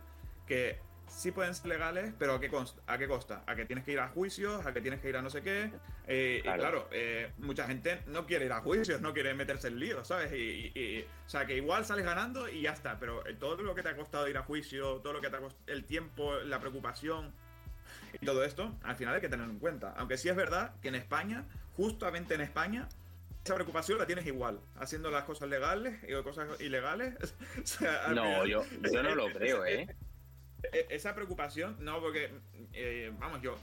que sí pueden ser legales, pero ¿a qué, consta? ¿a qué costa? A que tienes que ir a juicios, a que tienes que ir a no sé qué. Eh, y claro, eh, mucha gente no quiere ir a juicios, no quiere meterse en lío, ¿sabes? Y, o sea, que igual sales ganando y ya está, pero todo lo que te ha costado ir a juicio, todo lo que te ha costado, el tiempo, la preocupación y todo esto, al final hay que tenerlo en cuenta. Aunque sí es verdad que en España, justamente en España, esa preocupación la tienes igual, haciendo las cosas legales y cosas ilegales. no, yo, yo no lo creo, ¿eh? E, esa preocupación, no, porque, eh, vamos, yo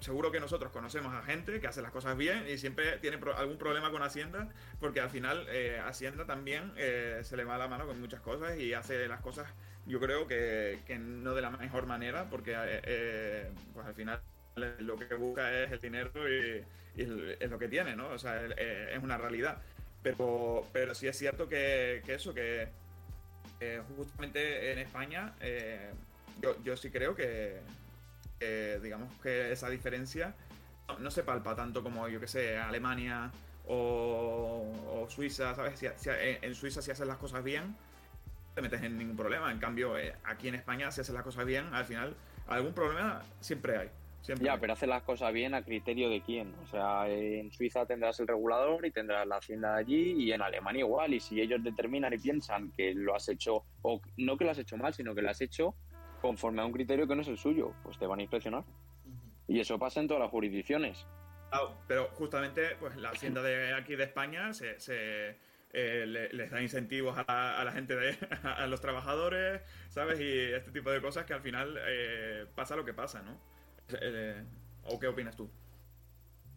seguro que nosotros conocemos a gente que hace las cosas bien y siempre tiene algún problema con Hacienda, porque al final eh, Hacienda también eh, se le va la mano con muchas cosas y hace las cosas, yo creo que, no de la mejor manera, porque pues al final lo que busca es el dinero y, es lo que tiene, ¿no? O sea, es una realidad. Pero, pero sí es cierto que, eso, que justamente en España yo, yo sí creo que, digamos que esa diferencia no, se palpa tanto como, yo que sé, Alemania o, Suiza, ¿sabes? Si, en Suiza si haces las cosas bien, no te metes en ningún problema. En cambio, eh, aquí en España si haces las cosas bien, al final algún problema siempre hay. ya, pero haces las cosas bien a criterio de quién. O sea, en Suiza tendrás el regulador y tendrás la hacienda allí y en Alemania igual. Y si ellos determinan y piensan que lo has hecho, o no que lo has hecho mal, sino que lo has hecho conforme a un criterio que no es el suyo, pues te van a inspeccionar. Y eso pasa en todas las jurisdicciones. pero justamente, pues la hacienda de aquí de España se, eh, les da incentivos a la, gente, de, a los trabajadores, ¿sabes? Y este tipo de cosas que al final eh, pasa lo que pasa, ¿no? Eh, ¿O qué opinas tú?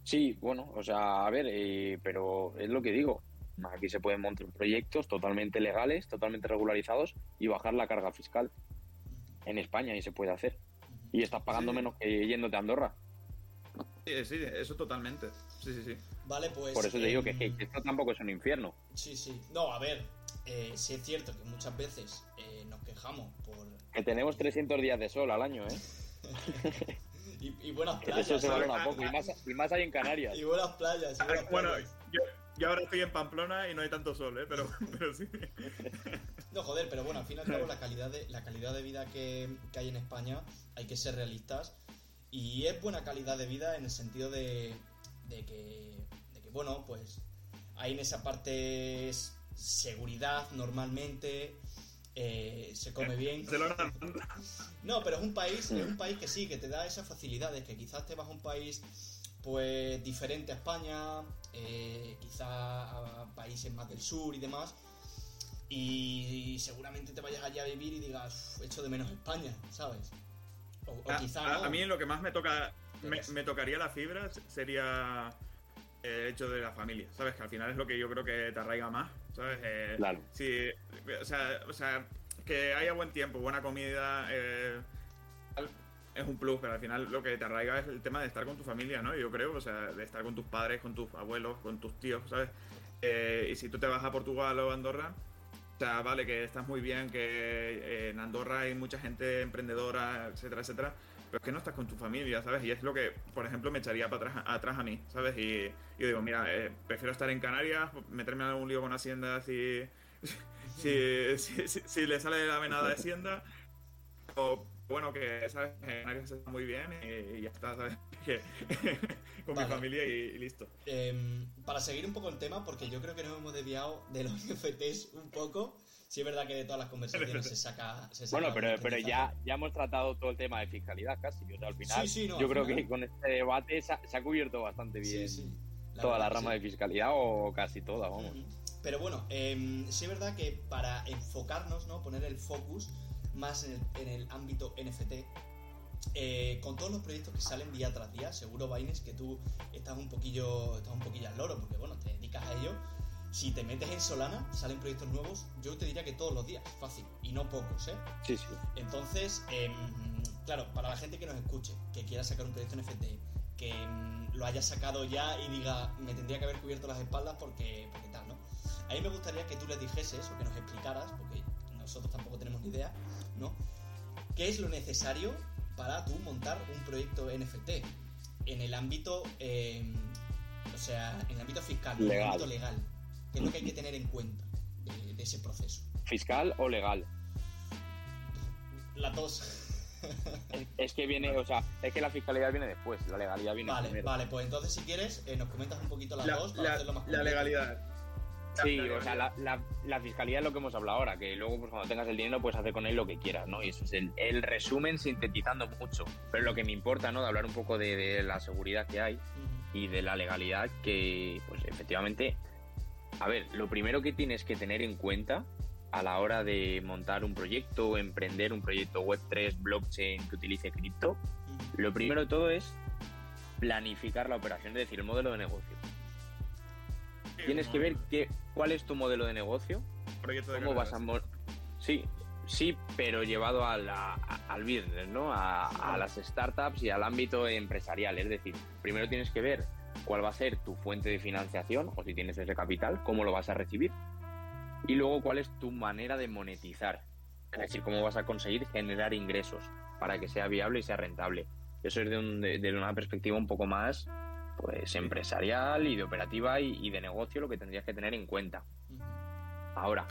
Sí, bueno, o sea, a ver, pero es lo que digo. Aquí se pueden montar proyectos totalmente legales, totalmente regularizados y bajar la carga fiscal en España y se puede hacer. Y estás pagando menos que yéndote a Andorra. Sí, sí, eso totalmente. Sí, sí, sí. Vale, pues. Por eso te digo que, em, esto tampoco es un infierno. Sí, sí. No, a ver, eh, sí es cierto que muchas veces eh, nos quejamos por. Que tenemos 300 días de sol al año, ¿eh? y, buenas playas. Eso se valora poco. Y más, y más hay en Canarias. Y buenas playas. bueno, yo, ahora estoy en Pamplona y no hay tanto sol, ¿eh? Pero, pero sí. No, joder, pero bueno, al fin y al cabo la calidad de, la calidad de vida que, hay en España hay que ser realistas. Y es buena calidad de vida en el sentido de, que, de que, bueno, pues hay en esa parte seguridad normalmente, eh, se come bien. No, pero es un país, es un país que sí, que te da esas facilidades, que quizás te vas a un país pues diferente a España, eh, quizás a países más del sur y demás, y seguramente te vayas allá a vivir y digas, echo de menos España, ¿sabes? O, a, quizá a, mí lo que más me toca me, tocaría la fibra sería el hecho de la familia, ¿sabes? Que al final es lo que yo creo que te arraiga más, ¿sabes? Eh, claro. Sí, o sea, o sea, que haya buen tiempo, buena comida, eh, es un plus, pero al final lo que te arraiga es el tema de estar con tu familia, ¿no? Yo creo, o sea, de estar con tus padres, con tus abuelos, con tus tíos, ¿sabes? Eh, y si tú te vas a Portugal o Andorra, o sea, vale, que estás muy bien, que eh, en Andorra hay mucha gente emprendedora, etcétera, etcétera, pero es que no estás con tu familia, ¿sabes? Y es lo que, por ejemplo, me echaría para atrás, atrás a mí, ¿sabes? Y, yo digo, mira, eh, prefiero estar en Canarias, meterme en algún lío con Hacienda si, si, si, le sale la venada de Hacienda, o bueno, que, ¿sabes? En Canarias está muy bien y, ya está, ¿sabes? con mi familia y, listo. Em, para seguir un poco el tema, porque yo creo que nos hemos desviado de los NFTs un poco. Sí es verdad que de todas las conversaciones se saca, Bueno, pero, pero ya, ya hemos tratado todo el tema de fiscalidad casi. O sea, al final, yo creo que con este debate se ha, cubierto bastante bien toda la rama de fiscalidad o casi toda, vamos. Pero bueno, eh, sí es verdad que para enfocarnos, ¿no? Poner el focus más en el, en el ámbito NFT, eh, con todos los proyectos que salen día tras día, seguro, Baines, que tú estás un poquillo, estás un poquillo al loro, porque bueno, te dedicas a ello. Si te metes en Solana, salen proyectos nuevos, yo te diría que todos los días, fácil, y no pocos, ¿eh? Sí, sí. Entonces, em, claro, para la gente que nos escuche, que quiera sacar un proyecto NFT, que em, lo haya sacado ya y diga, me tendría que haber cubierto las espaldas porque, porque tal, ¿no? A mí me gustaría que tú les dijeses o que nos explicaras, porque nosotros tampoco tenemos ni idea, ¿no? ¿Qué es lo necesario para tú montar un proyecto NFT en el ámbito, em, o sea, en el ámbito fiscal, en el ámbito legal? ¿Qué es lo que hay que tener en cuenta de, ese proceso? ¿Fiscal o legal? Las dos. es que viene, o sea, es que la fiscalidad viene después, la legalidad viene vale, primero. Vale, pues entonces si quieres eh, nos comentas un poquito las dos para hacerlo más La legalidad. Sí, o sea, la, fiscalía es lo que hemos hablado ahora, que luego pues cuando tengas el dinero puedes hacer con él lo que quieras, ¿no? Y eso es el, resumen sintetizando mucho. Pero lo que me importa, ¿no? De hablar un poco de, la seguridad que hay y de la legalidad que, pues efectivamente, a ver, lo primero que tienes que tener en cuenta a la hora de montar un proyecto emprender un proyecto Web3, blockchain que utilice cripto, lo primero de todo es planificar la operación, es decir, el modelo de negocio. Tienes que ver qué, cuál es tu modelo de negocio, proyecto cómo vas a... Sí, sí, pero llevado a al business, ¿no? A, a, las startups y al ámbito empresarial. Es decir, primero tienes que ver cuál va a ser tu fuente de financiación o si tienes ese capital, cómo lo vas a recibir. Y luego cuál es tu manera de monetizar. Es decir, cómo vas a conseguir generar ingresos para que sea viable y sea rentable. Eso es de, de una perspectiva un poco más pues empresarial y de operativa y, de negocio lo que tendrías que tener en cuenta. Ahora,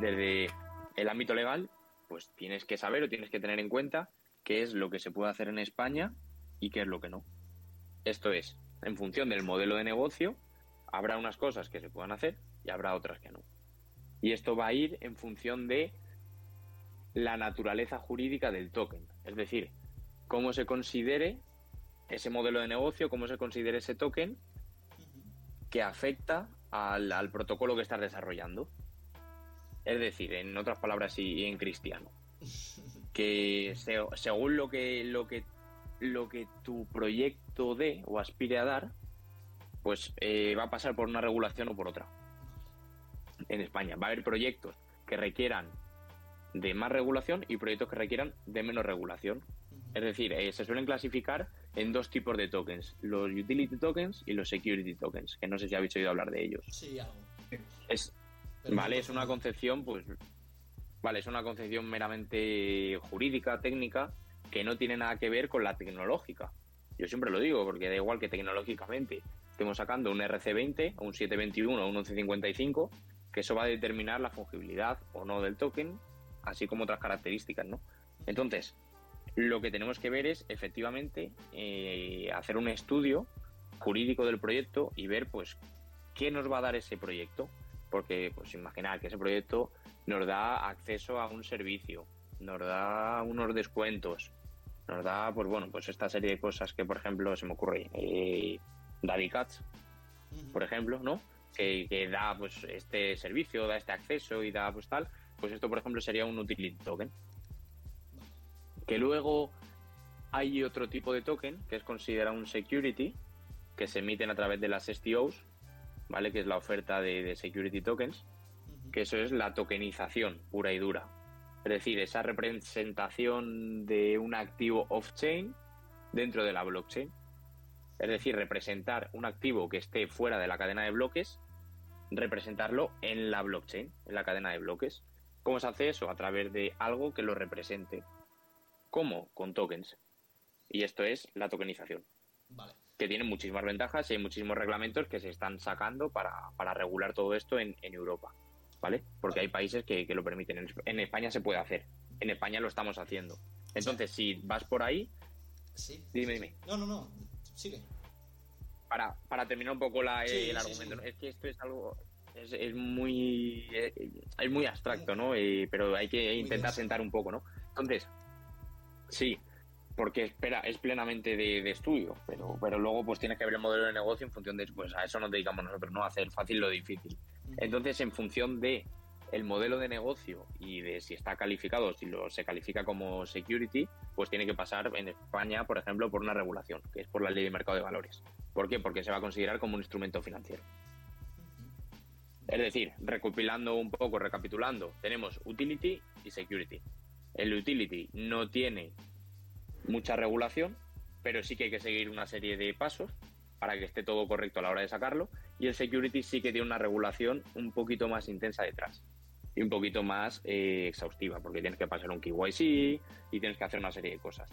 desde el ámbito legal, pues tienes que saber o tienes que tener en cuenta qué es lo que se puede hacer en España y qué es lo que no. Esto es, en función del modelo de negocio, habrá unas cosas que se puedan hacer y habrá otras que no. Y esto va a ir en función de la naturaleza jurídica del token, es decir, cómo se considere ese modelo de negocio, cómo se considera ese token que afecta al, protocolo que estás desarrollando. Es decir, en otras palabras y en cristiano, que según lo que, lo que lo que tu proyecto dé o aspire a dar, pues eh, va a pasar por una regulación o por otra. En España va a haber proyectos que requieran de más regulación y proyectos que requieran de menos regulación. Es decir, eh, se suelen clasificar en dos tipos de tokens, los utility tokens y los security tokens, que no sé si habéis oído hablar de ellos. Sí, algo. Es, vale, es una concepción, pues, vale, es una concepción meramente jurídica, técnica, que no tiene nada que ver con la tecnológica. Yo siempre lo digo, porque da igual que tecnológicamente estemos sacando un RC20, un 721 o un 1155, que eso va a determinar la fungibilidad o no del token, así como otras características, ¿no? Entonces, lo que tenemos que ver es efectivamente eh, hacer un estudio jurídico del proyecto y ver pues qué nos va a dar ese proyecto. Porque pues imaginar que ese proyecto nos da acceso a un servicio, nos da unos descuentos, nos da pues bueno pues esta serie de cosas que por ejemplo se me ocurre eh, Daddy Cats, por ejemplo, ¿no? Que, que, da pues este servicio, da este acceso y da pues tal, pues esto por ejemplo sería un utility token. Que luego hay otro tipo de token que es considerado un security, que se emiten a través de las STOs, ¿vale? Que es la oferta de, security tokens, que eso es la tokenización pura y dura. Es decir, esa representación de un activo off-chain dentro de la blockchain. Es decir, representar un activo que esté fuera de la cadena de bloques, representarlo en la blockchain, en la cadena de bloques. ¿Cómo se hace eso? A través de algo que lo represente. ¿Cómo? Con tokens. Y esto es la tokenización. Vale. Que tiene muchísimas ventajas y hay muchísimos reglamentos que se están sacando para, regular todo esto en, Europa. ¿Vale? Porque hay países que, lo permiten. En, España se puede hacer. En España lo estamos haciendo. Entonces, si vas por ahí. Sí. Dime, dime. No, no, no. Sigue. Para, para terminar un poco la, el argumento. Es que esto es algo. Es, muy. Es, muy abstracto, ¿no? pero hay que intentar sentar un poco, ¿no? Entonces, Sí, porque espera, es plenamente de, estudio, pero, pero luego pues tienes que ver el modelo de negocio en función de, pues a eso nos dedicamos nosotros, ¿no? A hacer fácil lo difícil. Entonces, en función de el modelo de negocio y de si está calificado, si lo, se califica como security, pues tiene que pasar en España, por ejemplo, por una regulación, que es por la ley de mercado de valores. ¿Por qué? Porque se va a considerar como un instrumento financiero. Es decir, recopilando un poco, recapitulando, tenemos utility y security. El utility no tiene mucha regulación, pero sí que hay que seguir una serie de pasos para que esté todo correcto a la hora de sacarlo. Y el security sí que tiene una regulación un poquito más intensa detrás. y un poquito más eh, exhaustiva, porque tienes que pasar un KYC y tienes que hacer una serie de cosas.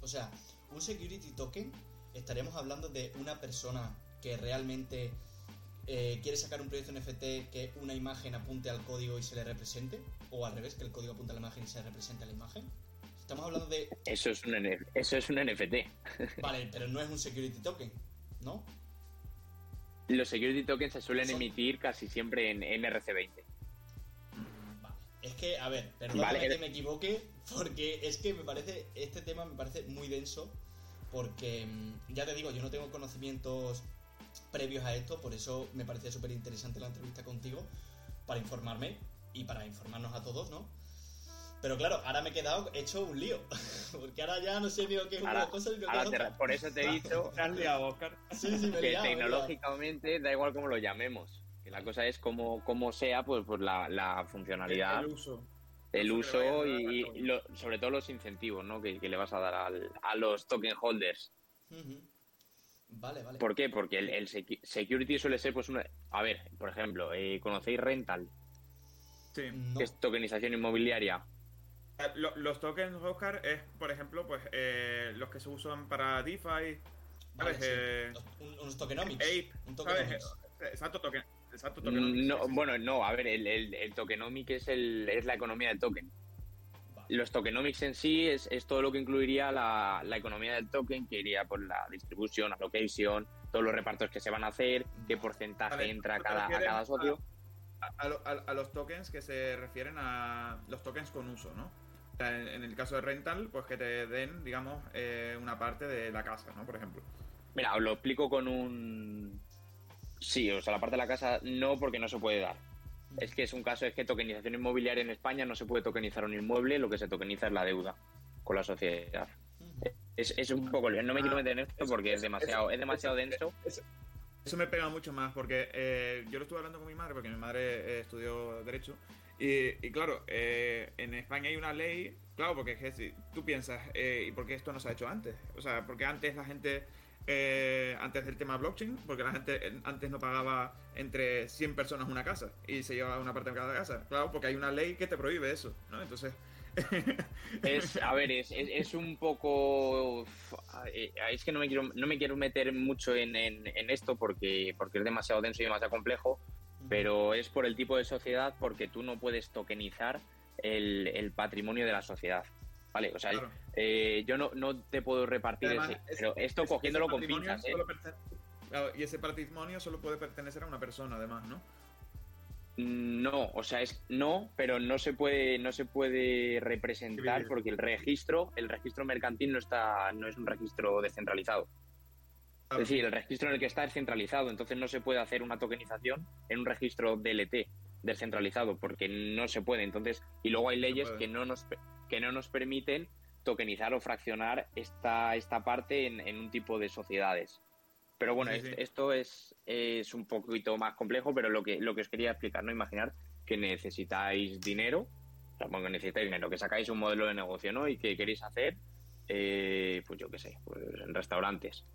O sea, un security token, estaríamos hablando de una persona que realmente eh, quiere sacar un proyecto NFT que una imagen apunte al código y se le represente, o al revés, que el código apunte a la imagen y se le represente a la imagen. Estamos hablando de... Eso es un, eso es un NFT. Vale, pero no es un security token, ¿no? Los security tokens se suelen emitir casi siempre en, RC20. Vale. Es que, a ver, perdóname que me equivoque, porque es que me parece, este tema me parece muy denso, porque mm, ya te digo, yo no tengo conocimientos previos a esto, por eso me parecía súper interesante la entrevista contigo, para informarme y para informarnos a todos, ¿no? Pero claro, ahora me he quedado hecho un lío. Porque ahora ya no sé ni lo que es una cosa ni lo que es otra. Por eso te he dicho, Oscar. Sí, sí, me que tecnológicamente da igual cómo lo llamemos. Que la cosa es como, como sea, pues, pues la, la funcionalidad. El, uso. El uso y, sobre todo los incentivos ¿no? que, le vas a dar al, a los token holders. Vale, vale. ¿Por qué? Porque el, security suele ser, pues, una. A ver, por ejemplo, eh, ¿conocéis Rental? Sí. Es tokenización inmobiliaria. Eh, los tokens, Oscar, es, por ejemplo, pues eh, los que se usan para DeFi. ¿sabes? Eh, unos tokenomics. un tokenomics. Exacto, token, exacto tokenomics. No, Bueno, no, a ver, el, el, el tokenomic es, el, es la economía del token. Los tokenomics en sí es, es, todo lo que incluiría la, la, economía del token, que iría por la distribución, allocation, todos los repartos que se van a hacer, qué porcentaje entra a cada, a cada socio. A, a, los tokens que se refieren a los tokens con uso, ¿no? En, el caso de rental, pues que te den, digamos, eh, una parte de la casa, ¿no? Por ejemplo. Mira, os lo explico con un... Sí, o sea, la parte de la casa no porque no se puede dar. Es que es un caso, es que tokenización inmobiliaria en España no se puede tokenizar un inmueble, lo que se tokeniza es la deuda con la sociedad. Es, es un poco... No me quiero meter en esto porque es demasiado, es demasiado denso. Eso me pega mucho más porque eh, yo lo estuve hablando con mi madre porque mi madre eh, estudió Derecho y, claro, eh, en España hay una ley, claro, porque es que si tú piensas, eh, ¿y por qué esto no se ha hecho antes? O sea, porque antes la gente, eh, antes del tema blockchain, porque la gente antes no pagaba entre 100 personas una casa y se llevaba una parte de cada casa. Claro, porque hay una ley que te prohíbe eso, ¿no? Entonces... es, a ver, es, es, un poco... Es que no me quiero, no me quiero meter mucho en, en, en esto porque, porque es demasiado denso y demasiado complejo pero es por el tipo de sociedad porque tú no puedes tokenizar el, patrimonio de la sociedad. Vale, o sea, eh, yo no, no te puedo repartir ese, pero esto cogiéndolo con pinzas. ¿eh? y ese patrimonio solo puede pertenecer a una persona, además, ¿no? No, o sea, es no, pero no se puede, no se puede representar porque el registro, el registro mercantil no está, no es un registro descentralizado. Es decir, el registro en el que está es centralizado, entonces no se puede hacer una tokenización en un registro DLT descentralizado porque no se puede. Entonces, y luego hay leyes que no nos que no nos permiten tokenizar o fraccionar esta, esta parte en, un tipo de sociedades. Pero bueno, esto es, es un poquito más complejo, pero lo que, lo que os quería explicar, ¿no? Imaginar que necesitáis dinero, o sea, bueno, necesitáis dinero, que sacáis un modelo de negocio, ¿no? Y que queréis hacer, eh, pues yo qué sé, pues en restaurantes.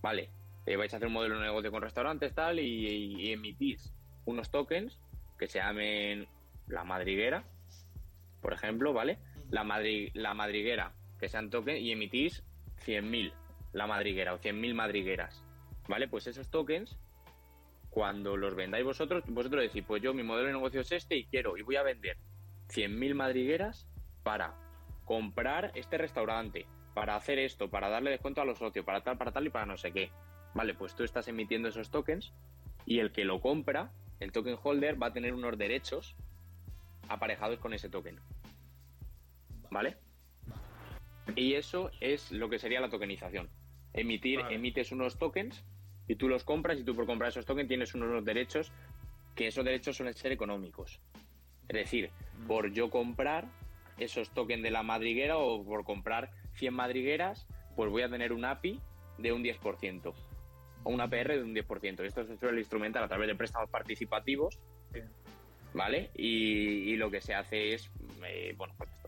Vale, eh, vais a hacer un modelo de negocio con restaurantes tal y, emitís unos tokens que se llamen la madriguera, por ejemplo, ¿vale? La, la madriguera, que sean tokens y emitís 100.000 la madriguera o 100.000 madrigueras, ¿vale? Pues esos tokens, cuando los vendáis vosotros, vosotros decís, pues yo mi modelo de negocio es este y quiero y voy a vender 100.000 madrigueras para comprar este restaurante, para hacer esto, para darle descuento a los socios, para tal, para tal y para no sé qué. Vale, pues tú estás emitiendo esos tokens y el que lo compra, el token holder, va a tener unos derechos aparejados con ese token. ¿Vale? Y eso es lo que sería la tokenización. Emitir, emites unos tokens y tú los compras y tú por comprar esos tokens tienes unos derechos que esos derechos suelen ser económicos. Es decir, mm. por yo comprar esos tokens de la madriguera o por comprar 100 madrigueras, pues voy a tener un API de un 10% o una APR de un 10%. Esto se suele instrumentar a través de préstamos participativos, ¿vale? Y, lo que se hace es, eh, bueno, pues esto,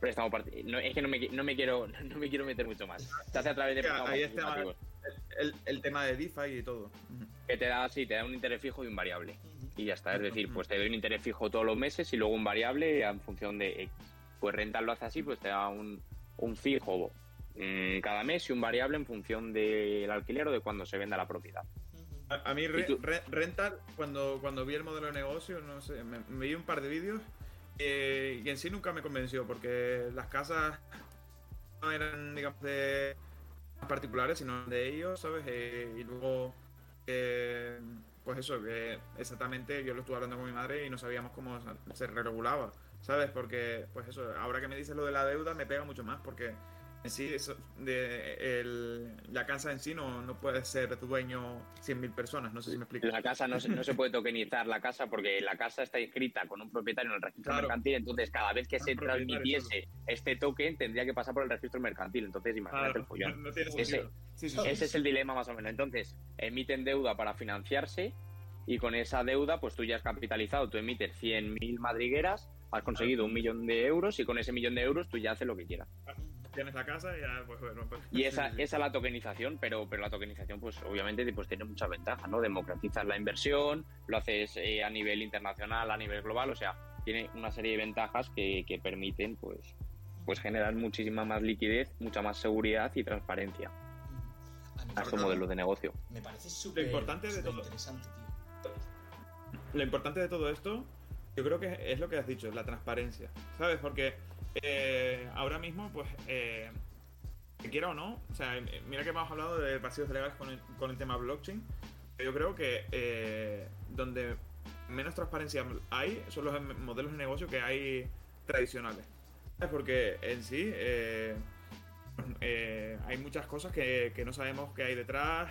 préstamo no, es que no me, no me, quiero no me quiero meter mucho más. Se hace a través de préstamos participativos. El, el, tema de DeFi y todo. Que te da, sí, te da un interés fijo y un variable. y ya está. Es decir, pues te doy un interés fijo todos los meses y luego un variable en función de X. Pues Rental lo hace así, pues te da un, un fijo mm, cada mes y un variable en función del alquiler o de cuando se venda la propiedad. A, mí Rental, cuando, cuando vi el modelo de negocio, no sé, me, vi un par de vídeos eh, y en sí nunca me convenció porque las casas no eran, digamos, de particulares, sino de ellos, ¿sabes? Eh, y luego, eh, pues eso, que exactamente yo lo estuve hablando con mi madre y no sabíamos cómo se regulaba, ¿sabes? Porque, pues eso, ahora que me dices lo de la deuda me pega mucho más porque en sí, eso, de, el, la casa en sí no, no puede ser dueño 100.000 personas, no sé si me explico. La casa no se, no se puede tokenizar la casa porque la casa está inscrita con un propietario en el registro mercantil, entonces cada vez que se transmitiese este token tendría que pasar por el registro mercantil, entonces imagínate el follón. ese, ese es el dilema más o menos. Entonces, emiten deuda para financiarse y con esa deuda, pues tú ya has capitalizado, tú emites 100.000 madrigueras, has conseguido un millón de euros y con ese millón de euros tú ya haces lo que quieras tienes la casa y ya, pues bueno. Pues, y esa, es la tokenización, pero, pero la tokenización, pues obviamente pues, tiene muchas ventajas, ¿no? Democratizas la inversión, lo haces eh, a nivel internacional, a nivel global, o sea, tiene una serie de ventajas que, que permiten, pues, pues generar muchísima más liquidez, mucha más seguridad y transparencia a este modelo de negocio. Me parece súper importante de todo. interesante, tío. Lo importante de todo esto, yo creo que es lo que has dicho, la transparencia, ¿sabes? Porque eh, ahora mismo, pues, eh, que quiera o no, o sea, mira que hemos hablado de vacíos legales con el, con el tema blockchain. Yo creo que eh, donde menos transparencia hay son los modelos de negocio que hay tradicionales. Porque en sí eh, hay muchas cosas que, no sabemos qué hay detrás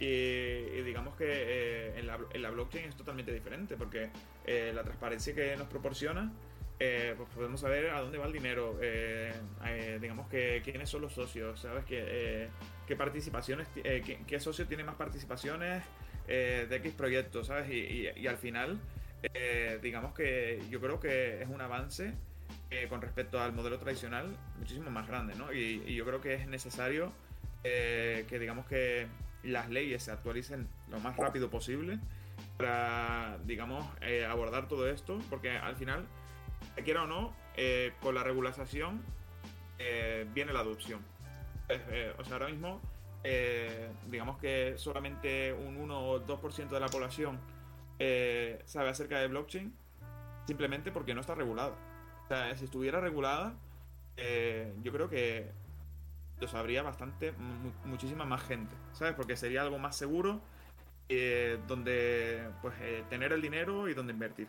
y, digamos que en la, en, la, blockchain es totalmente diferente porque la transparencia que nos proporciona eh, pues podemos saber a dónde va el dinero, eh, eh, digamos que quiénes son los socios, ¿sabes? Que, qué participaciones, qué, socio tiene más participaciones de X proyectos, ¿sabes? Y, al final, digamos que yo creo que es un avance con respecto al modelo tradicional muchísimo más grande, ¿no? Y, yo creo que es necesario que, digamos que las leyes se actualicen lo más rápido posible para, digamos, abordar todo esto, porque al final quiera o no, eh, con la regulación eh, viene la adopción. Eh, o sea, ahora mismo, digamos que solamente un 1 o 2% de la población sabe acerca de blockchain simplemente porque no está regulada. O sea, si estuviera regulada, yo creo que lo sabría bastante, muchísima más gente, ¿sabes? Porque sería algo más seguro donde pues tener el dinero y donde invertir.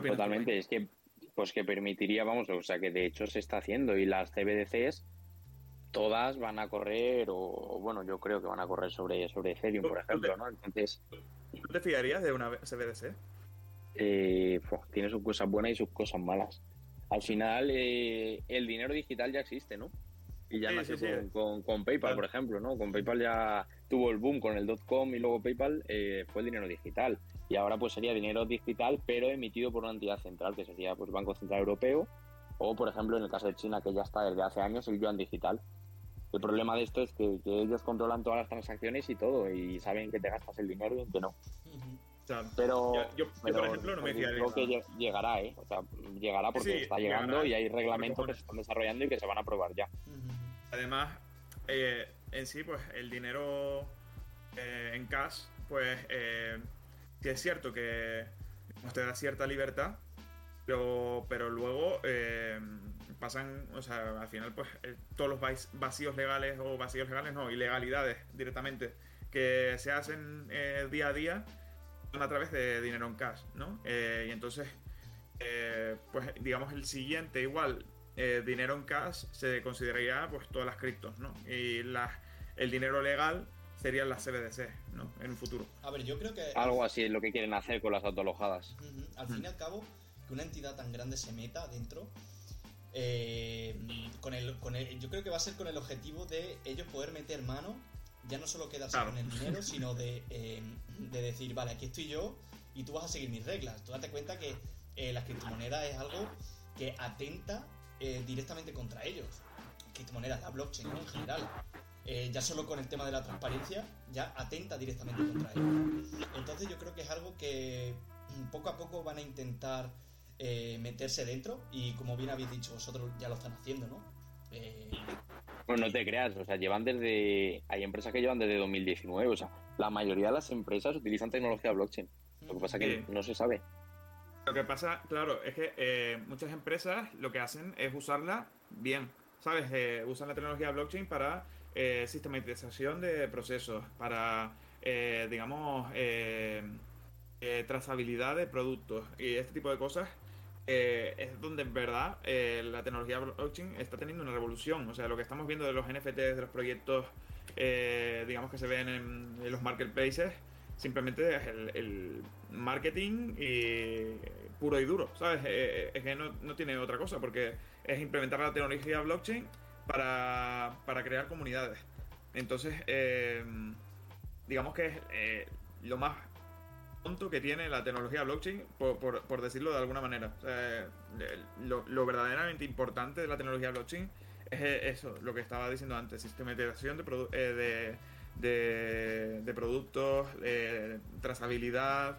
Totalmente, es que pues que permitiría, vamos, o sea que de hecho se está haciendo y las CBDCs todas van a correr o bueno, yo creo que van a correr sobre sobre Ethereum, por ejemplo, ¿no? Entonces, ¿tú te fiarías de una CBDC? Eh, tiene sus cosas buenas y sus cosas malas. Al final, eh, el dinero digital ya existe, ¿no? Y ya nació con, con, PayPal, por ejemplo, ¿no? Con PayPal ya tuvo el boom con el dot-com y luego PayPal eh, fue el dinero digital. Y ahora pues sería dinero digital, pero emitido por una entidad central, que sería pues Banco Central Europeo, o por ejemplo en el caso de China, que ya está desde hace años, el yuan digital. El problema de esto es que, ellos controlan todas las transacciones y todo, y saben que te gastas el dinero y que no. Pero, yo, por ejemplo, no me Creo que llegará, ¿eh? O sea, llegará porque está llegando y hay reglamentos que se están desarrollando y que se van a aprobar ya. Además, eh, en sí, pues el dinero eh, en cash, pues eh, es cierto que te da cierta libertad, pero, pero luego pasan, o sea, al final, pues todos los vacíos legales o vacíos legales, no, ilegalidades directamente que se hacen día a día son a través de dinero en cash, ¿no? y entonces, pues digamos el siguiente igual eh, dinero en cash se consideraría pues todas las criptos, ¿no? Y el dinero legal serían las CBDC, ¿no? En un futuro. A ver, yo creo que... Algo así es lo que quieren hacer con las autolojadas. Al fin y al cabo, que una entidad tan grande se meta dentro, eh, con el, con el, yo creo que va a ser con el objetivo de ellos poder meter mano, ya no solo quedarse con el dinero, sino de, eh, de decir, vale, aquí estoy yo y tú vas a seguir mis reglas. Tú date cuenta que la criptomoneda es algo que atenta eh, directamente contra ellos. Criptomonedas, la blockchain en general. Eh, ya solo con el tema de la transparencia, ya atenta directamente contra ello. Entonces yo creo que es algo que mm, poco a poco van a intentar eh, meterse dentro y como bien habéis dicho vosotros ya lo están haciendo, ¿no? Eh... Bueno, no te creas, o sea, llevan desde... Hay empresas que llevan desde 2019, o sea, la mayoría de las empresas utilizan tecnología blockchain. Lo que pasa es que no se sabe. Lo que pasa, claro, es que eh, muchas empresas lo que hacen es usarla bien, ¿sabes? Eh, usan la tecnología blockchain para eh, sistematización de procesos, para, eh, digamos, eh, trazabilidad de productos y este tipo de cosas. es donde en verdad la tecnología blockchain está teniendo una revolución. O sea, lo que estamos viendo de los NFTs, de los proyectos, digamos que se ven en, los marketplaces, simplemente es el, marketing y puro y duro, ¿sabes? es que no, no tiene otra cosa, porque es implementar la tecnología blockchain para, para crear comunidades. Entonces, eh, digamos que es eh, lo más tonto que tiene la tecnología blockchain, por, por, decirlo de alguna manera. lo, verdaderamente importante de la tecnología blockchain es eso, lo que estaba diciendo antes, sistematización de, eh, de, de, productos, trazabilidad,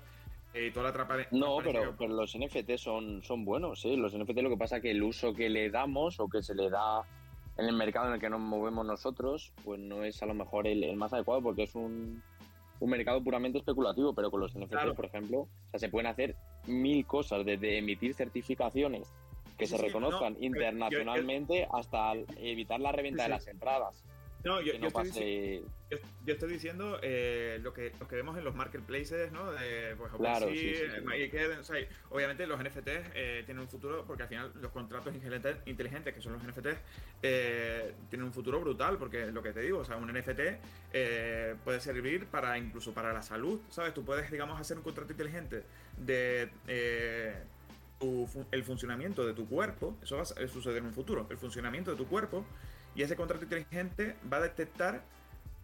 y toda la No, pero, pero los NFT son, son buenos, sí. Los NFT lo que pasa es que el uso que le damos o que se le da en el mercado en el que nos movemos nosotros, pues no es a lo mejor el, más adecuado porque es un, un, mercado puramente especulativo, pero con los NFTs, por ejemplo, o sea, se pueden hacer mil cosas, desde emitir certificaciones que se reconozcan internacionalmente hasta evitar la reventa de las entradas. No, yo, estoy, diciendo eh, lo, que, lo que vemos en los marketplaces, ¿no? De, pues, claro, obviamente los NFTs eh, tienen un futuro, porque al final los contratos inteligentes, que son los NFTs, eh, tienen un futuro brutal, porque lo que te digo, o sea, un NFT puede servir para incluso para la salud, ¿sabes? Tú puedes, digamos, hacer un contrato inteligente de el funcionamiento de tu cuerpo, eso va a suceder en un futuro, el funcionamiento de tu cuerpo y ese contrato inteligente va a detectar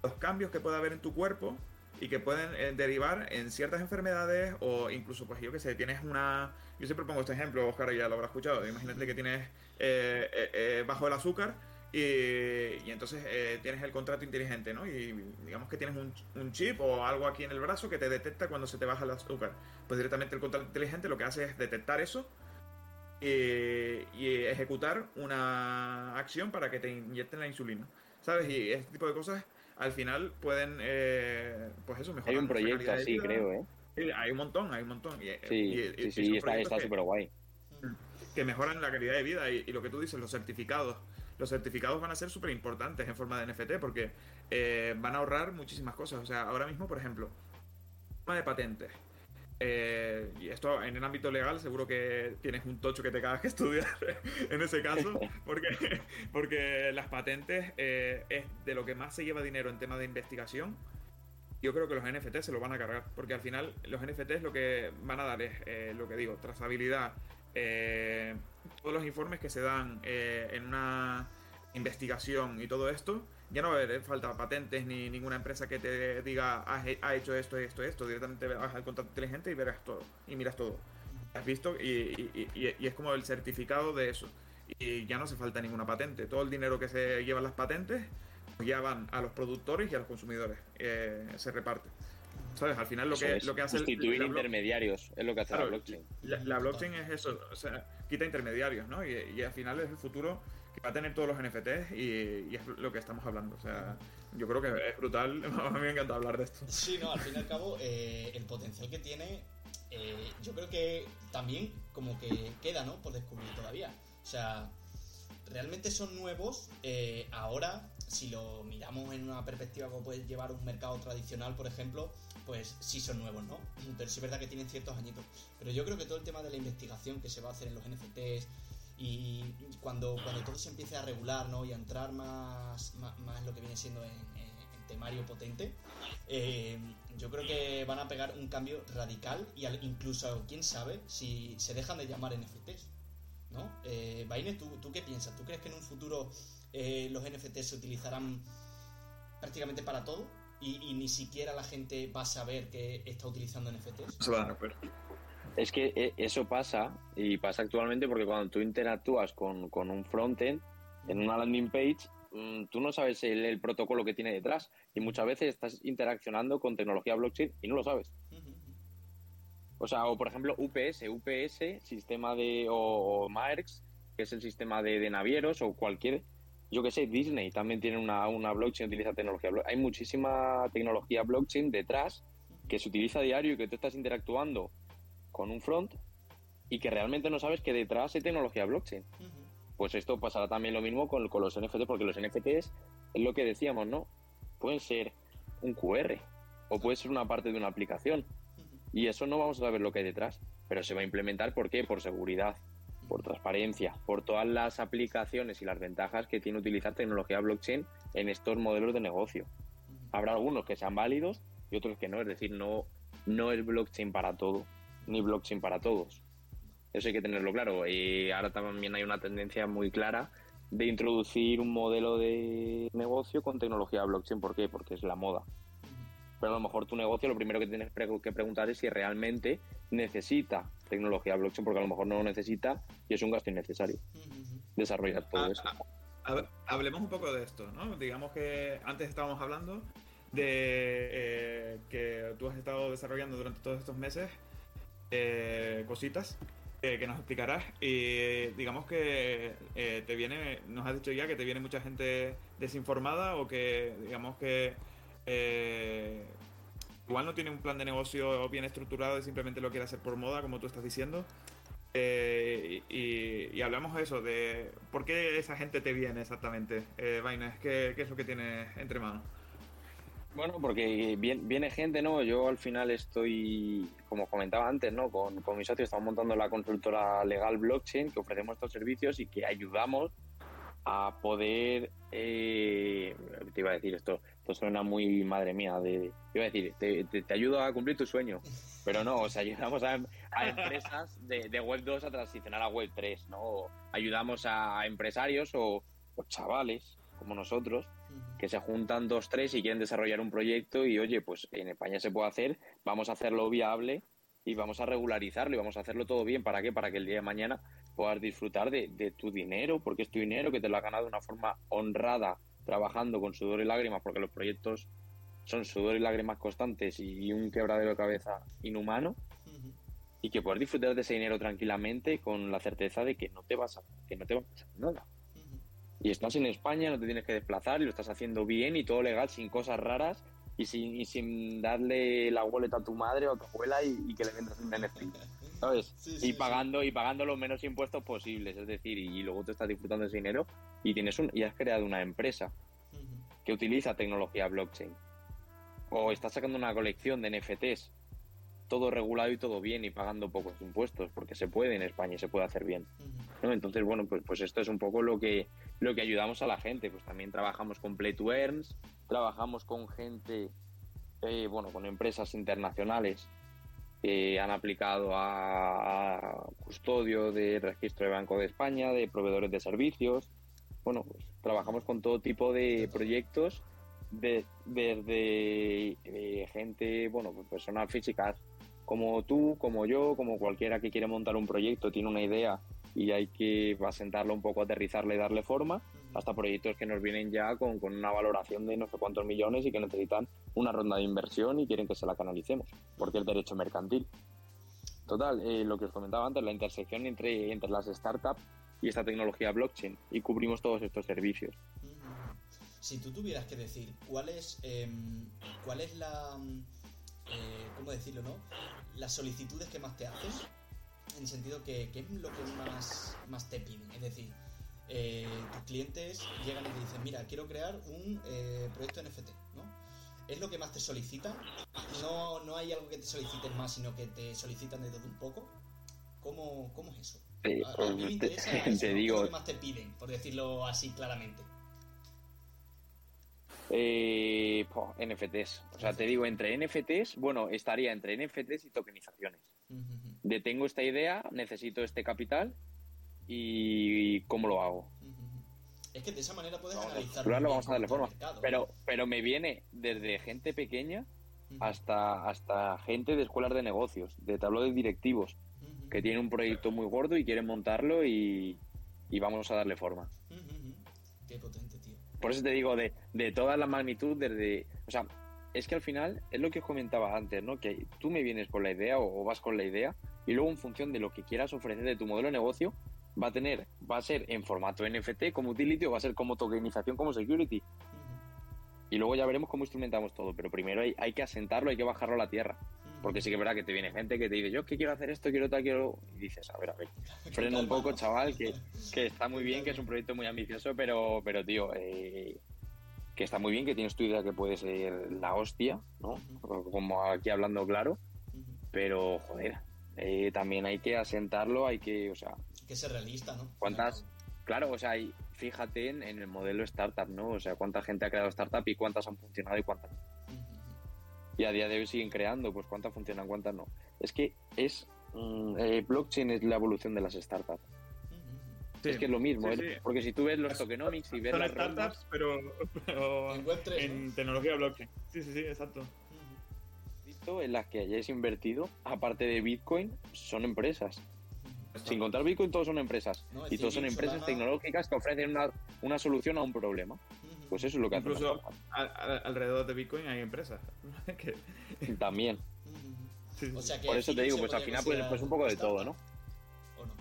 los cambios que puede haber en tu cuerpo y que pueden eh, derivar en ciertas enfermedades o incluso, pues yo que sé, tienes una... Yo siempre pongo este ejemplo, Oscar ya lo habrá escuchado, imagínate que tienes eh, eh, bajo el azúcar y, y entonces tienes el contrato inteligente, ¿no? Y digamos que tienes un, un, chip o algo aquí en el brazo que te detecta cuando se te baja el azúcar. Pues directamente el contrato inteligente lo que hace es detectar eso y, ejecutar una acción para que te inyecten la insulina. ¿Sabes? Y este tipo de cosas al final pueden, eh, pues eso, mejorar. Hay un proyecto así, creo, ¿eh? hay un montón, hay un montón. Y, sí, sí, está súper guay. Que mejoran la calidad de vida y, lo que tú dices, los certificados. Los certificados van a ser súper importantes en forma de NFT porque eh, van a ahorrar muchísimas cosas. O sea, ahora mismo, por ejemplo, tema de patentes. Eh, y esto en el ámbito legal seguro que tienes un tocho que te cagas que estudiar en ese caso, porque, porque las patentes eh, es de lo que más se lleva dinero en temas de investigación. Yo creo que los NFT se lo van a cargar, porque al final los NFTs lo que van a dar es eh, lo que digo, trazabilidad, todos los informes que se dan en una investigación y todo esto ya no va a haber falta patentes ni ninguna empresa que te diga ha, hecho esto, esto, esto. Directamente vas al contrato inteligente y verás todo. Y miras todo. Has visto y, es como el certificado de eso. Y ya no hace falta ninguna patente. Todo el dinero que se llevan las patentes pues ya van a los productores y a los consumidores. Eh, se reparte. ¿Sabes? Al final lo que, lo que hace... Sustituir intermediarios es lo que hace la blockchain. La, blockchain es eso. O sea, quita intermediarios, ¿no? y al final es el futuro va a tener todos los NFTs y, es lo que estamos hablando. O sea, yo creo que es brutal. Me encanta hablar de esto. Sí, no, al fin y al cabo, eh, el potencial que tiene, eh, yo creo que también como que queda, ¿no? Por descubrir todavía. O sea, realmente son nuevos. Eh, ahora, si lo miramos en una perspectiva como puede llevar un mercado tradicional, por ejemplo, pues sí son nuevos, ¿no? Pero sí es verdad que tienen ciertos añitos. Pero yo creo que todo el tema de la investigación que se va a hacer en los NFTs, y cuando, cuando todo se empiece a regular ¿no? y a entrar más, más, lo que viene siendo en, temario potente, eh, yo creo que van a pegar un cambio radical y incluso, quién sabe, si se dejan de llamar NFTs. ¿no? Eh, Baine, ¿tú, ¿tú qué piensas? ¿Tú crees que en un futuro eh, los NFTs se utilizarán prácticamente para todo? Y, ni siquiera la gente va a saber que está utilizando NFTs. Se van a es que eh, eso pasa y pasa actualmente porque cuando tú interactúas con, un frontend en una landing page, mm, tú no sabes el, protocolo que tiene detrás y muchas veces estás interaccionando con tecnología blockchain y no lo sabes. O sea, o por ejemplo UPS, UPS, sistema de, o, o que es el sistema de, navieros, o cualquier, yo que sé, Disney también tiene una, una blockchain, utiliza tecnología blockchain. Hay muchísima tecnología blockchain detrás que se utiliza diario y que tú estás interactuando con un front y que realmente no sabes que detrás hay tecnología blockchain. Pues esto pasará también lo mismo con, con los NFT, porque los NFTs es lo que decíamos, ¿no? Pueden ser un QR o puede ser una parte de una aplicación y eso no vamos a saber lo que hay detrás, pero se va a implementar ¿por qué? Por seguridad, por transparencia, por todas las aplicaciones y las ventajas que tiene utilizar tecnología blockchain en estos modelos de negocio. Habrá algunos que sean válidos y otros que no, es decir, no, no es blockchain para todo, ni blockchain para todos. Eso hay que tenerlo claro. Y ahora también hay una tendencia muy clara de introducir un modelo de negocio con tecnología blockchain. ¿Por qué? Porque es la moda pero a lo mejor tu negocio lo primero que tienes que preguntar es si realmente necesita tecnología blockchain, porque a lo mejor no lo necesita y es un gasto innecesario desarrollar todo ah, eso. Ah, hablemos un poco de esto, ¿no? Digamos que antes estábamos hablando de eh, que tú has estado desarrollando durante todos estos meses eh, cositas eh, que nos explicarás y digamos que te viene, nos has dicho ya que te viene mucha gente desinformada o que digamos que eh, igual no tiene un plan de negocio bien estructurado y simplemente lo quiere hacer por moda, como tú estás diciendo. Eh, y, hablamos de eso, de por qué esa gente te viene exactamente. Eh, ¿qué, es lo que tienes entre manos? Bueno, porque viene, gente, ¿no? Yo al final estoy, como comentaba antes, ¿no? Con, con mi socio estamos montando la consultora legal blockchain que ofrecemos estos servicios y que ayudamos a poder, eh, te iba a decir esto, esto suena muy madre mía, de, iba a decir, te, te, ayudo a cumplir tu sueño, pero no, o sea, ayudamos a, empresas de, Web 2 a transicionar a Web 3, ¿no? ayudamos a empresarios o, chavales como nosotros que se juntan dos, tres y quieren desarrollar un proyecto y oye, pues en España se puede hacer, vamos a hacerlo viable y vamos a regularizarlo y vamos a hacerlo todo bien. ¿Para qué? Para que el día de mañana puedas disfrutar de, tu dinero, porque es tu dinero que te lo ha ganado de una forma honrada, trabajando con sudor y lágrimas, porque los proyectos son sudor y lágrimas constantes y un quebradero de cabeza inhumano. Y que puedas disfrutar de ese dinero tranquilamente con la certeza de que no te vas a, que no te va a pasar nada. Y estás en España, no te tienes que desplazar y lo estás haciendo bien y todo legal, sin cosas raras y sin, sin darle la wallet a tu madre o a tu abuela y, que le vendas un NFT. ¿sabes? y pagando y pagando los menos impuestos posibles, es decir, y, luego te estás disfrutando ese dinero y tienes un y has creado una empresa que utiliza tecnología blockchain o estás sacando una colección de NFTs todo regulado y todo bien y pagando pocos impuestos porque se puede en España y se puede hacer bien entonces bueno pues pues esto es un poco lo que lo que ayudamos a la gente pues también trabajamos con Play to Earns trabajamos con gente eh, bueno con empresas internacionales que han aplicado a, custodio de registro de Banco de España, de proveedores de servicios. Bueno, pues trabajamos con todo tipo de proyectos, de, desde de gente, bueno, pues personal físicas como tú, como yo, como cualquiera que quiere montar un proyecto, tiene una idea y hay que asentarlo un poco, aterrizarle y darle forma, hasta proyectos que nos vienen ya con, con, una valoración de no sé cuántos millones y que necesitan una ronda de inversión y quieren que se la canalicemos, porque es derecho mercantil. Total, eh, lo que os comentaba antes, la intersección entre, entre las startups y esta tecnología blockchain y cubrimos todos estos servicios. Si tú tuvieras que decir cuál es, em, cuál es la, eh, ¿cómo decirlo, no? Las solicitudes que más te hacen, en el sentido que, ¿qué es lo que más, más te piden? Es decir, eh, tus clientes llegan y te dicen, mira, quiero crear un eh, proyecto NFT, ¿no? ¿Es lo que más te solicitan? ¿No, ¿No hay algo que te soliciten más, sino que te solicitan de todo un poco? ¿Cómo, cómo es eso? a, mí me interesa te, digo... ¿qué es lo que más te piden, por decirlo así claramente? Eh, NFTs. O sea, te digo, entre NFTs, bueno, estaría entre NFTs y tokenizaciones. Detengo esta idea, necesito este capital y cómo lo hago. Es que de esa manera puedes analizar. vamos a darle forma. Pero, pero me viene desde gente pequeña hasta, hasta gente de escuelas de negocios, de tablo de directivos, que tienen un proyecto muy gordo y quieren montarlo y, y vamos a darle forma. Qué potente. Por eso te digo, de, de toda la magnitud, desde. O sea, es que al final es lo que os comentaba antes, ¿no? Que tú me vienes con la idea o, vas con la idea y luego en función de lo que quieras ofrecer de tu modelo de negocio, va a tener, va a ser en formato NFT como utility o va a ser como tokenización como security. Y luego ya veremos cómo instrumentamos todo, pero primero hay, hay que asentarlo, hay que bajarlo a la tierra. Porque sí que es verdad que te viene gente que te dice, yo que quiero hacer esto, quiero tal, quiero... Y dices, a ver, a ver, frena un poco, chaval, que, que está muy bien, que es un proyecto muy ambicioso, pero, pero tío, eh, que está muy bien, que tienes tu idea que puede ser la hostia, ¿no? Como aquí hablando claro, pero, joder, eh, también hay que asentarlo, hay que, o sea... Que ser realista, ¿no? ¿Cuántas? Claro, o sea, fíjate en, en, el modelo startup, ¿no? O sea, cuánta gente ha creado startup y cuántas han funcionado y cuántas no y a día de hoy siguen creando, pues cuántas funcionan, cuántas no. Es que es mm, eh, blockchain es la evolución de las startups. es que es lo mismo, ¿eh? porque si tú ves los tokenomics y ves Son las startups, pero, en, tecnología blockchain. Sí, sí, sí, exacto. Visto en las que hayáis invertido, aparte de Bitcoin, son empresas. Sin contar Bitcoin, todos son empresas. y todos son empresas tecnológicas que ofrecen una, una solución a un problema. Pues eso es lo que Incluso alrededor de Bitcoin hay empresas. También. Por eso te digo, pues al final pues, pues un poco de todo, ¿no? ¿O no?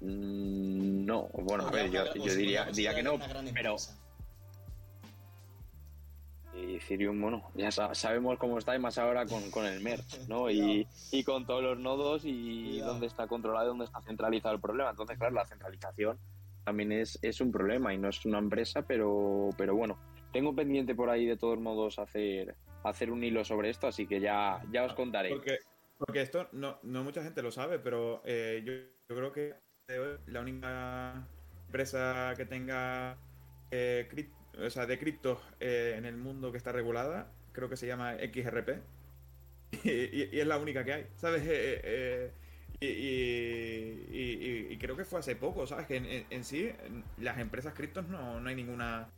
Mm, no, bueno, a ver, yo, yo diría, diría que no, pero... Y Ethereum, bueno, ya sabemos cómo está y más ahora con, con el merge, ¿no? y, y, con todos los nodos y dónde está controlado y dónde está centralizado el problema. Entonces, claro, la centralización también es, es un problema y no es una empresa, pero, pero bueno, tengo pendiente por ahí de todos modos hacer, hacer un hilo sobre esto, así que ya, ya os contaré. Porque, porque esto no, no mucha gente lo sabe, pero eh, yo, yo, creo que la única empresa que tenga eh, o sea, de criptos eh, en el mundo que está regulada, creo que se llama XRP. Y, y, es la única que hay, ¿sabes? Eh, y, creo que fue hace poco, ¿sabes? Que en, sí, las empresas criptos no, no hay ninguna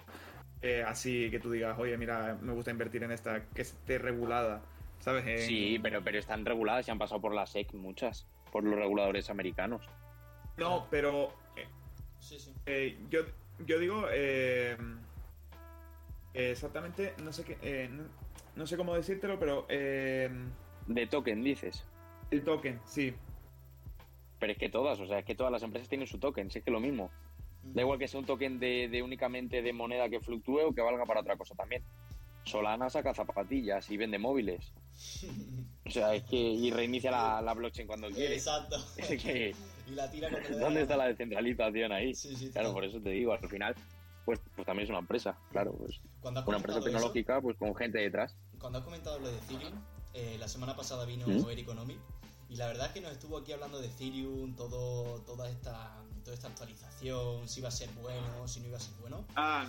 eh, así que tú digas, oye, mira, me gusta invertir en esta, que esté regulada, ¿sabes? Sí, pero, pero están reguladas y han pasado por la SEC muchas, por los reguladores americanos. No, pero. Eh, sí, sí. Eh, yo, yo digo. exactamente, no sé qué. No, no, sé cómo decírtelo, pero. de token, dices. El token, sí. Pero es que todas, o sea, es que todas las empresas tienen su token, si es que lo mismo. Da igual que sea un token de, únicamente de moneda que fluctúe o que valga para otra cosa también. Solana saca zapatillas y vende móviles. O sea, es que. Y reinicia la, blockchain cuando quiere. Exacto. y la tira ¿Dónde está la descentralización ahí? claro, por eso te digo, al final, pues, pues también es una empresa, claro. Pues, una empresa tecnológica, pues con gente detrás. Cuando has comentado lo de Ethereum, eh, la semana pasada vino ¿Mm? Eric Economy y la verdad es que nos estuvo aquí hablando de Ethereum, todo, toda, esta, toda esta actualización, si iba a ser bueno, si no iba a ser bueno. Ah,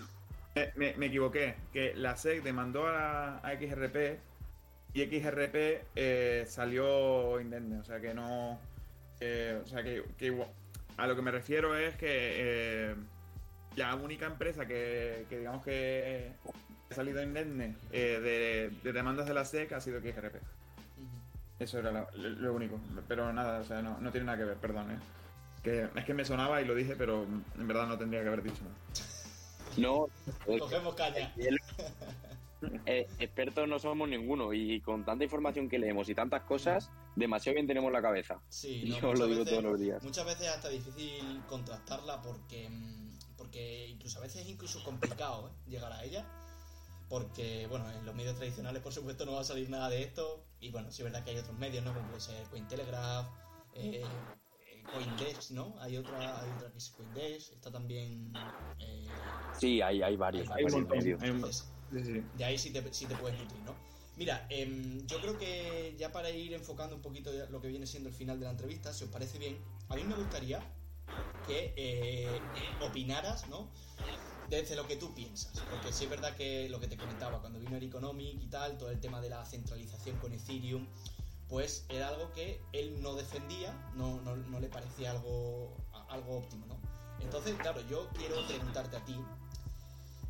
me, me equivoqué, que la SEC demandó a, XRP y XRP eh, salió indemne, o sea que no... o sea que, a lo que me refiero es que eh, la única empresa que, digamos que ha salido indemne eh, de, de, demandas de la SEC ha sido XRP. Eso era lo, único. Pero nada, o sea, no, no, tiene nada que ver, perdón, ¿eh? Que, es que me sonaba y lo dije, pero en verdad no tendría que haber dicho nada. No. Cogemos caña. Eh, expertos no somos ninguno y con tanta información que leemos y tantas cosas, demasiado bien tenemos la cabeza. Sí, yo lo digo todos los días. Muchas veces es hasta difícil contrastarla porque, mm, porque incluso a veces es incluso complicado ¿eh? llegar a ella porque, bueno, en los medios tradicionales, por supuesto, no va a salir nada de esto. Y bueno, sí es verdad que hay otros medios, ¿no? Como puede ser Cointelegraph, eh, eh Coindesk, ¿no? Hay otra, hay otra que es Coindesk, está también... Eh, sí, hay, hay varios, hay, varios medios. de ahí sí te, sí te puedes nutrir, ¿no? Mira, em, yo creo que ya para ir enfocando un poquito lo que viene siendo el final de la entrevista, si os parece bien, a mí me gustaría que eh, opinaras, ¿no? Desde lo que tú piensas. Porque sí es verdad que lo que te comentaba, cuando vino el Economic y tal, todo el tema de la centralización con Ethereum, pues era algo que él no defendía, no, no, le parecía algo, algo óptimo, ¿no? Entonces, claro, yo quiero preguntarte a ti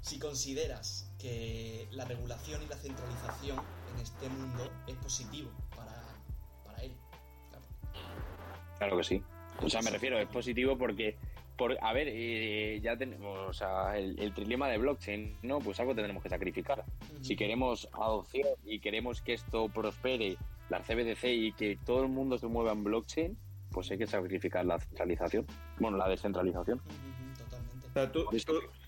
si consideras que la regulación y la centralización en este mundo es positivo para, para él. Claro. claro que sí. O sea, me refiero, es positivo porque, por, a ver, eh, ya tenemos, o sea, el, el, trilema de blockchain, ¿no? Pues algo tendremos que sacrificar. Si queremos adopción y queremos que esto prospere, la CBDC y que todo el mundo se mueva en blockchain, pues hay que sacrificar la centralización. Bueno, la descentralización. Totalmente. O sea, tú,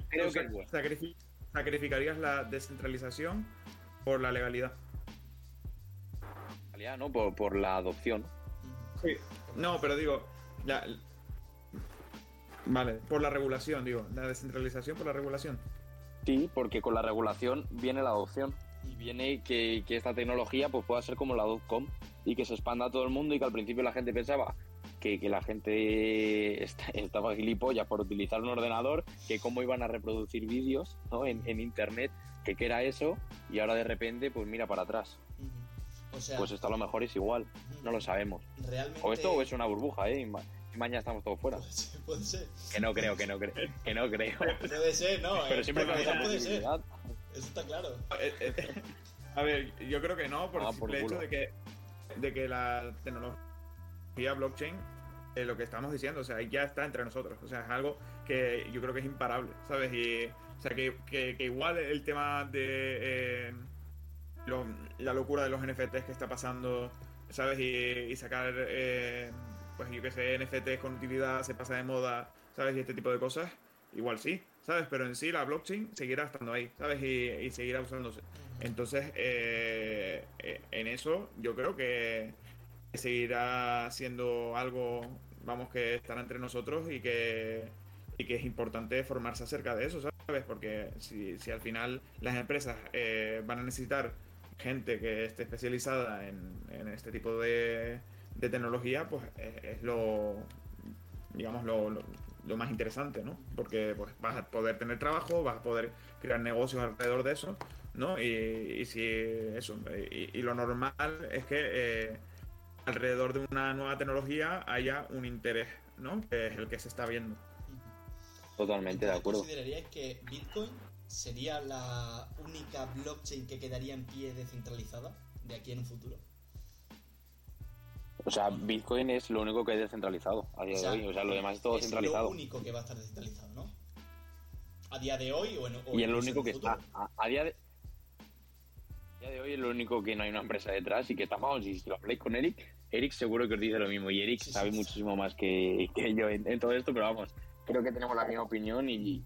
creo que sacrificarías la descentralización por la legalidad. Legalidad, ¿no? Por, por la adopción. Sí. No, pero digo, la, vale, por la regulación, digo, la descentralización por la regulación. Sí, porque con la regulación viene la adopción y viene que, que esta tecnología pues pueda ser como la .com y que se expanda a todo el mundo y que al principio la gente pensaba que, que la gente estaba gilipollas por utilizar un ordenador, que cómo iban a reproducir vídeos ¿no? en, en internet, que qué era eso y ahora de repente pues mira para atrás. O sea, pues esto a lo mejor es igual, no lo sabemos. Realmente... O esto es una burbuja, ¿eh? Y mañana estamos todos fuera. Puede ser, puede ser. Que no creo, que no creo, que no creo. Puede ser, no. Pero eh, siempre puede ser. Eso está claro. Eh, eh, a ver, yo creo que no, por ah, el simple hecho de que, de que la tecnología blockchain, eh, lo que estamos diciendo, o sea, ya está entre nosotros. O sea, es algo que yo creo que es imparable, ¿sabes? Y, o sea, que, que, que igual el tema de eh, lo, la locura de los NFTs que está pasando, ¿sabes? Y, y sacar, eh, pues yo que sé, NFTs con utilidad se pasa de moda, ¿sabes? Y este tipo de cosas, igual sí, ¿sabes? Pero en sí la blockchain seguirá estando ahí, ¿sabes? Y, y seguirá usándose. Entonces, eh, eh, en eso yo creo que seguirá siendo algo, vamos, que estará entre nosotros y que, y que es importante formarse acerca de eso, ¿sabes? Porque si, si al final las empresas eh, van a necesitar gente que esté especializada en, en este tipo de, de tecnología, pues es, es lo, digamos, lo, lo, lo, más interesante, ¿no? Porque pues, vas a poder tener trabajo, vas a poder crear negocios alrededor de eso, ¿no? Y, y si eso, y, y, lo normal es que eh, alrededor de una nueva tecnología haya un interés, ¿no? Que es el que se está viendo. Totalmente de acuerdo. ¿Consideraríais que Bitcoin sería la única blockchain que quedaría en pie descentralizada de aquí en un futuro? O sea, Bitcoin es lo único que es descentralizado a día o sea, de hoy. O sea, lo demás es todo es centralizado. lo único que va a estar descentralizado, ¿no? A día de hoy o en, o Y es lo único que está. A, a, día de. A día de hoy es lo único que no hay una empresa detrás y que estamos. Y si lo habláis con Eric, Eric seguro que os dice lo mismo. Y Eric sí, sabe sí, muchísimo sí. más que, que yo en, en, todo esto, pero vamos, creo que tenemos la misma opinión y, y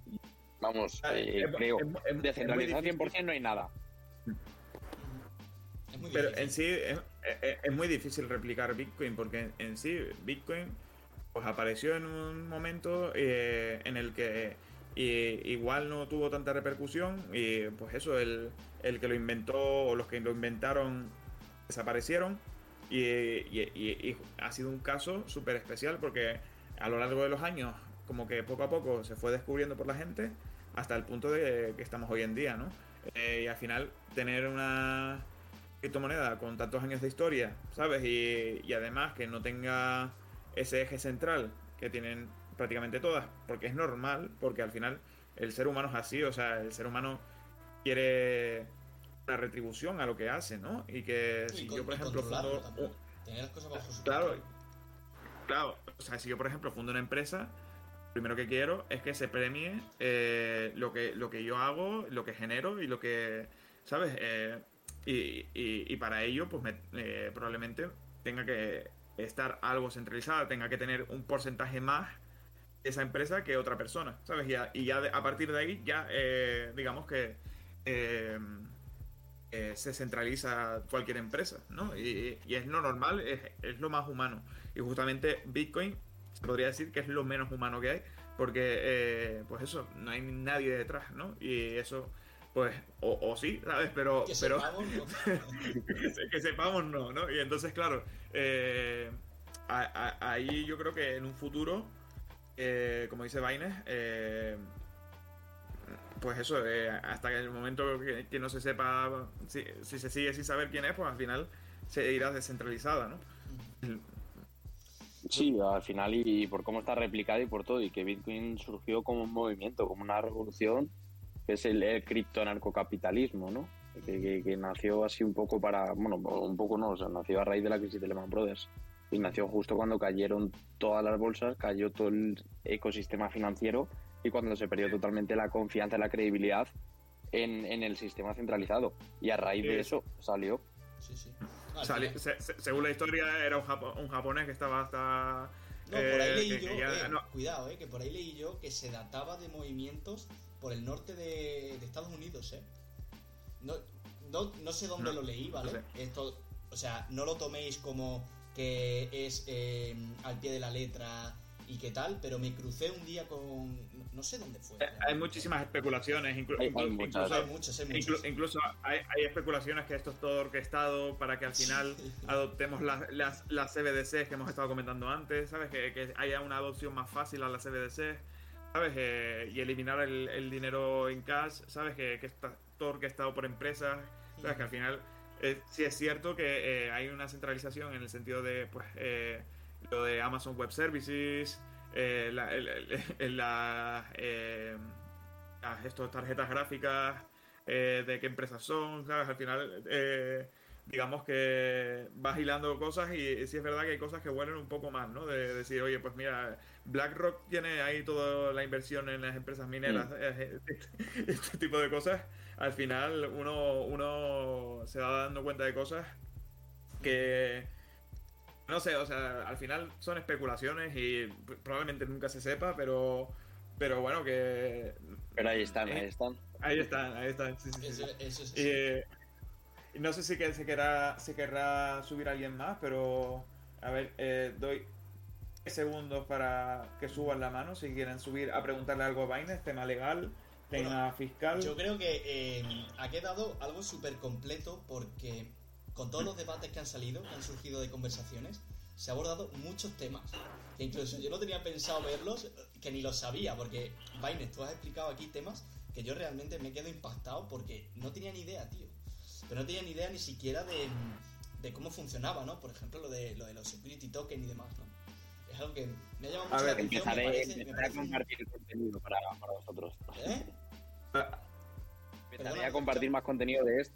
vamos, eh, eh, creo. Descentralizado 100% no hay nada. Pero en sí es, es, muy difícil replicar Bitcoin porque en sí Bitcoin pues apareció en un momento eh, en el que igual no tuvo tanta repercusión y pues eso, el, el, que lo inventó o los que lo inventaron desaparecieron y, y, y ha sido un caso súper especial porque a lo largo de los años como que poco a poco se fue descubriendo por la gente hasta el punto de que estamos hoy en día, ¿no? Eh, y al final tener una criptomoneda con tantos años de historia, ¿sabes? Y, y, además que no tenga ese eje central que tienen prácticamente todas, porque es normal, porque al final el ser humano es así, o sea, el ser humano quiere una retribución a lo que hace, ¿no? Y que y si con, yo, por ejemplo, fundo... Uh, Tener las cosas bajo su claro, claro, o sea, si yo, por ejemplo, fundo una empresa, primero que quiero es que se premie eh, lo, que, lo que yo hago, lo que genero y lo que, ¿sabes? Eh, y, y, y, para ello, pues me, eh, probablemente tenga que estar algo centralizada, tenga que tener un porcentaje más esa empresa que otra persona, ¿sabes? Y, y ya de, a partir de ahí, ya eh, digamos que eh, eh, se centraliza cualquier empresa, ¿no? Y, y es lo normal, es, es, lo más humano. Y justamente Bitcoin se podría decir que es lo menos humano que hay, porque, pues eso, no hay nadie detrás, ¿no? Y eso pues, o, o, sí, ¿sabes? Pero. Que pero sepamos, no. que, sepamos, no, ¿no? Y entonces, claro, eh, a, a, ahí yo creo que en un futuro, eh, como dice Baines, eh, pues eso, eh, hasta que el momento que, que no se sepa, si, si, se sigue sin saber quién es, pues al final se irá descentralizada, ¿no? Sí, al final y, y por cómo está replicado y por todo, y que Bitcoin surgió como un movimiento, como una revolución que es el, el criptonarcocapitalismo, ¿no? Que, que, que, nació así un poco para, bueno, un poco no, o sea, nació a raíz de la crisis de Lehman Brothers. y nació justo cuando cayeron todas las bolsas, cayó todo el ecosistema financiero y cuando se perdió totalmente la confianza y la credibilidad en, en el sistema centralizado. Y a raíz de eso salió. Sí, sí. Final- se- se- según la historia, era un, japo- un japonés que estaba hasta. No, por ahí eh, leí que- yo, que ya- eh, no, cuidado, eh, que por ahí leí yo que se databa de movimientos por el norte de, de Estados Unidos, eh. No, no, no sé dónde No, lo leí, ¿vale? no Esto, o sea, no lo toméis como que es eh, al pie de la letra y qué tal, pero me crucé un día con... no- sé dónde fue. eh, hay muchísimas especulaciones. inclu- Hay- hay inclu- muchas. incluso, Hay incluso hay, hay especulaciones que esto es todo orquestado para que al final adoptemos las, las, las CBDCs que hemos estado comentando antes, ¿sabes? Que, que haya una adopción más fácil a las CBDCs, ¿sabes? Eh, y eliminar el, el dinero en cash, ¿sabes? Que, que está todo orquestado por empresas, ¿sabes? Que al final eh, sí es cierto que eh, hay una centralización en el sentido de, pues, eh, lo de Amazon Web Services, eh, la, el- el- el- la, las- estos tarjetas gráficas, eh, de qué empresas son, ¿sabes? Al final, eh, digamos que vas hilando cosas y sí es verdad que hay cosas que huelen un poco más, ¿no? De decir, oye, pues mira, BlackRock tiene ahí toda la inversión en las empresas mineras, eh, este, este tipo de cosas. Al final uno, uno se va dando cuenta de cosas que... No sé, o sea, al final son especulaciones y probablemente nunca se sepa, pero, pero bueno, que Pero ahí están, Eh, ahí están. Ahí están, ahí están. Sí, sí, sí. Eso, eso es Eh, y no sé si que se querrá, se querrá subir alguien más, pero a ver, eh, doy 10 segundos para que suban la mano si quieren subir a preguntarle algo a Binance, tema legal, tema fiscal. Yo creo que eh, ha quedado algo súper completo porque con todos los debates que han salido, que han surgido de conversaciones, se ha abordado muchos temas. Que incluso yo no tenía pensado verlos, eh, que ni los sabía, porque Binance, tú has explicado aquí temas que yo realmente me quedo impactado porque no tenía ni idea, tío. Pero no tenía ni idea ni siquiera de, de cómo funcionaba, ¿no? Por ejemplo, lo de, lo de los security tokens y demás, ¿no? Es algo que me ha llamado mucho A la atención. Empezaré, me parece- empezaré a parece compartir contenido para, para vosotros. ¿Eh? Ah, Empezaré Perdona, a compartir más contenido de esto.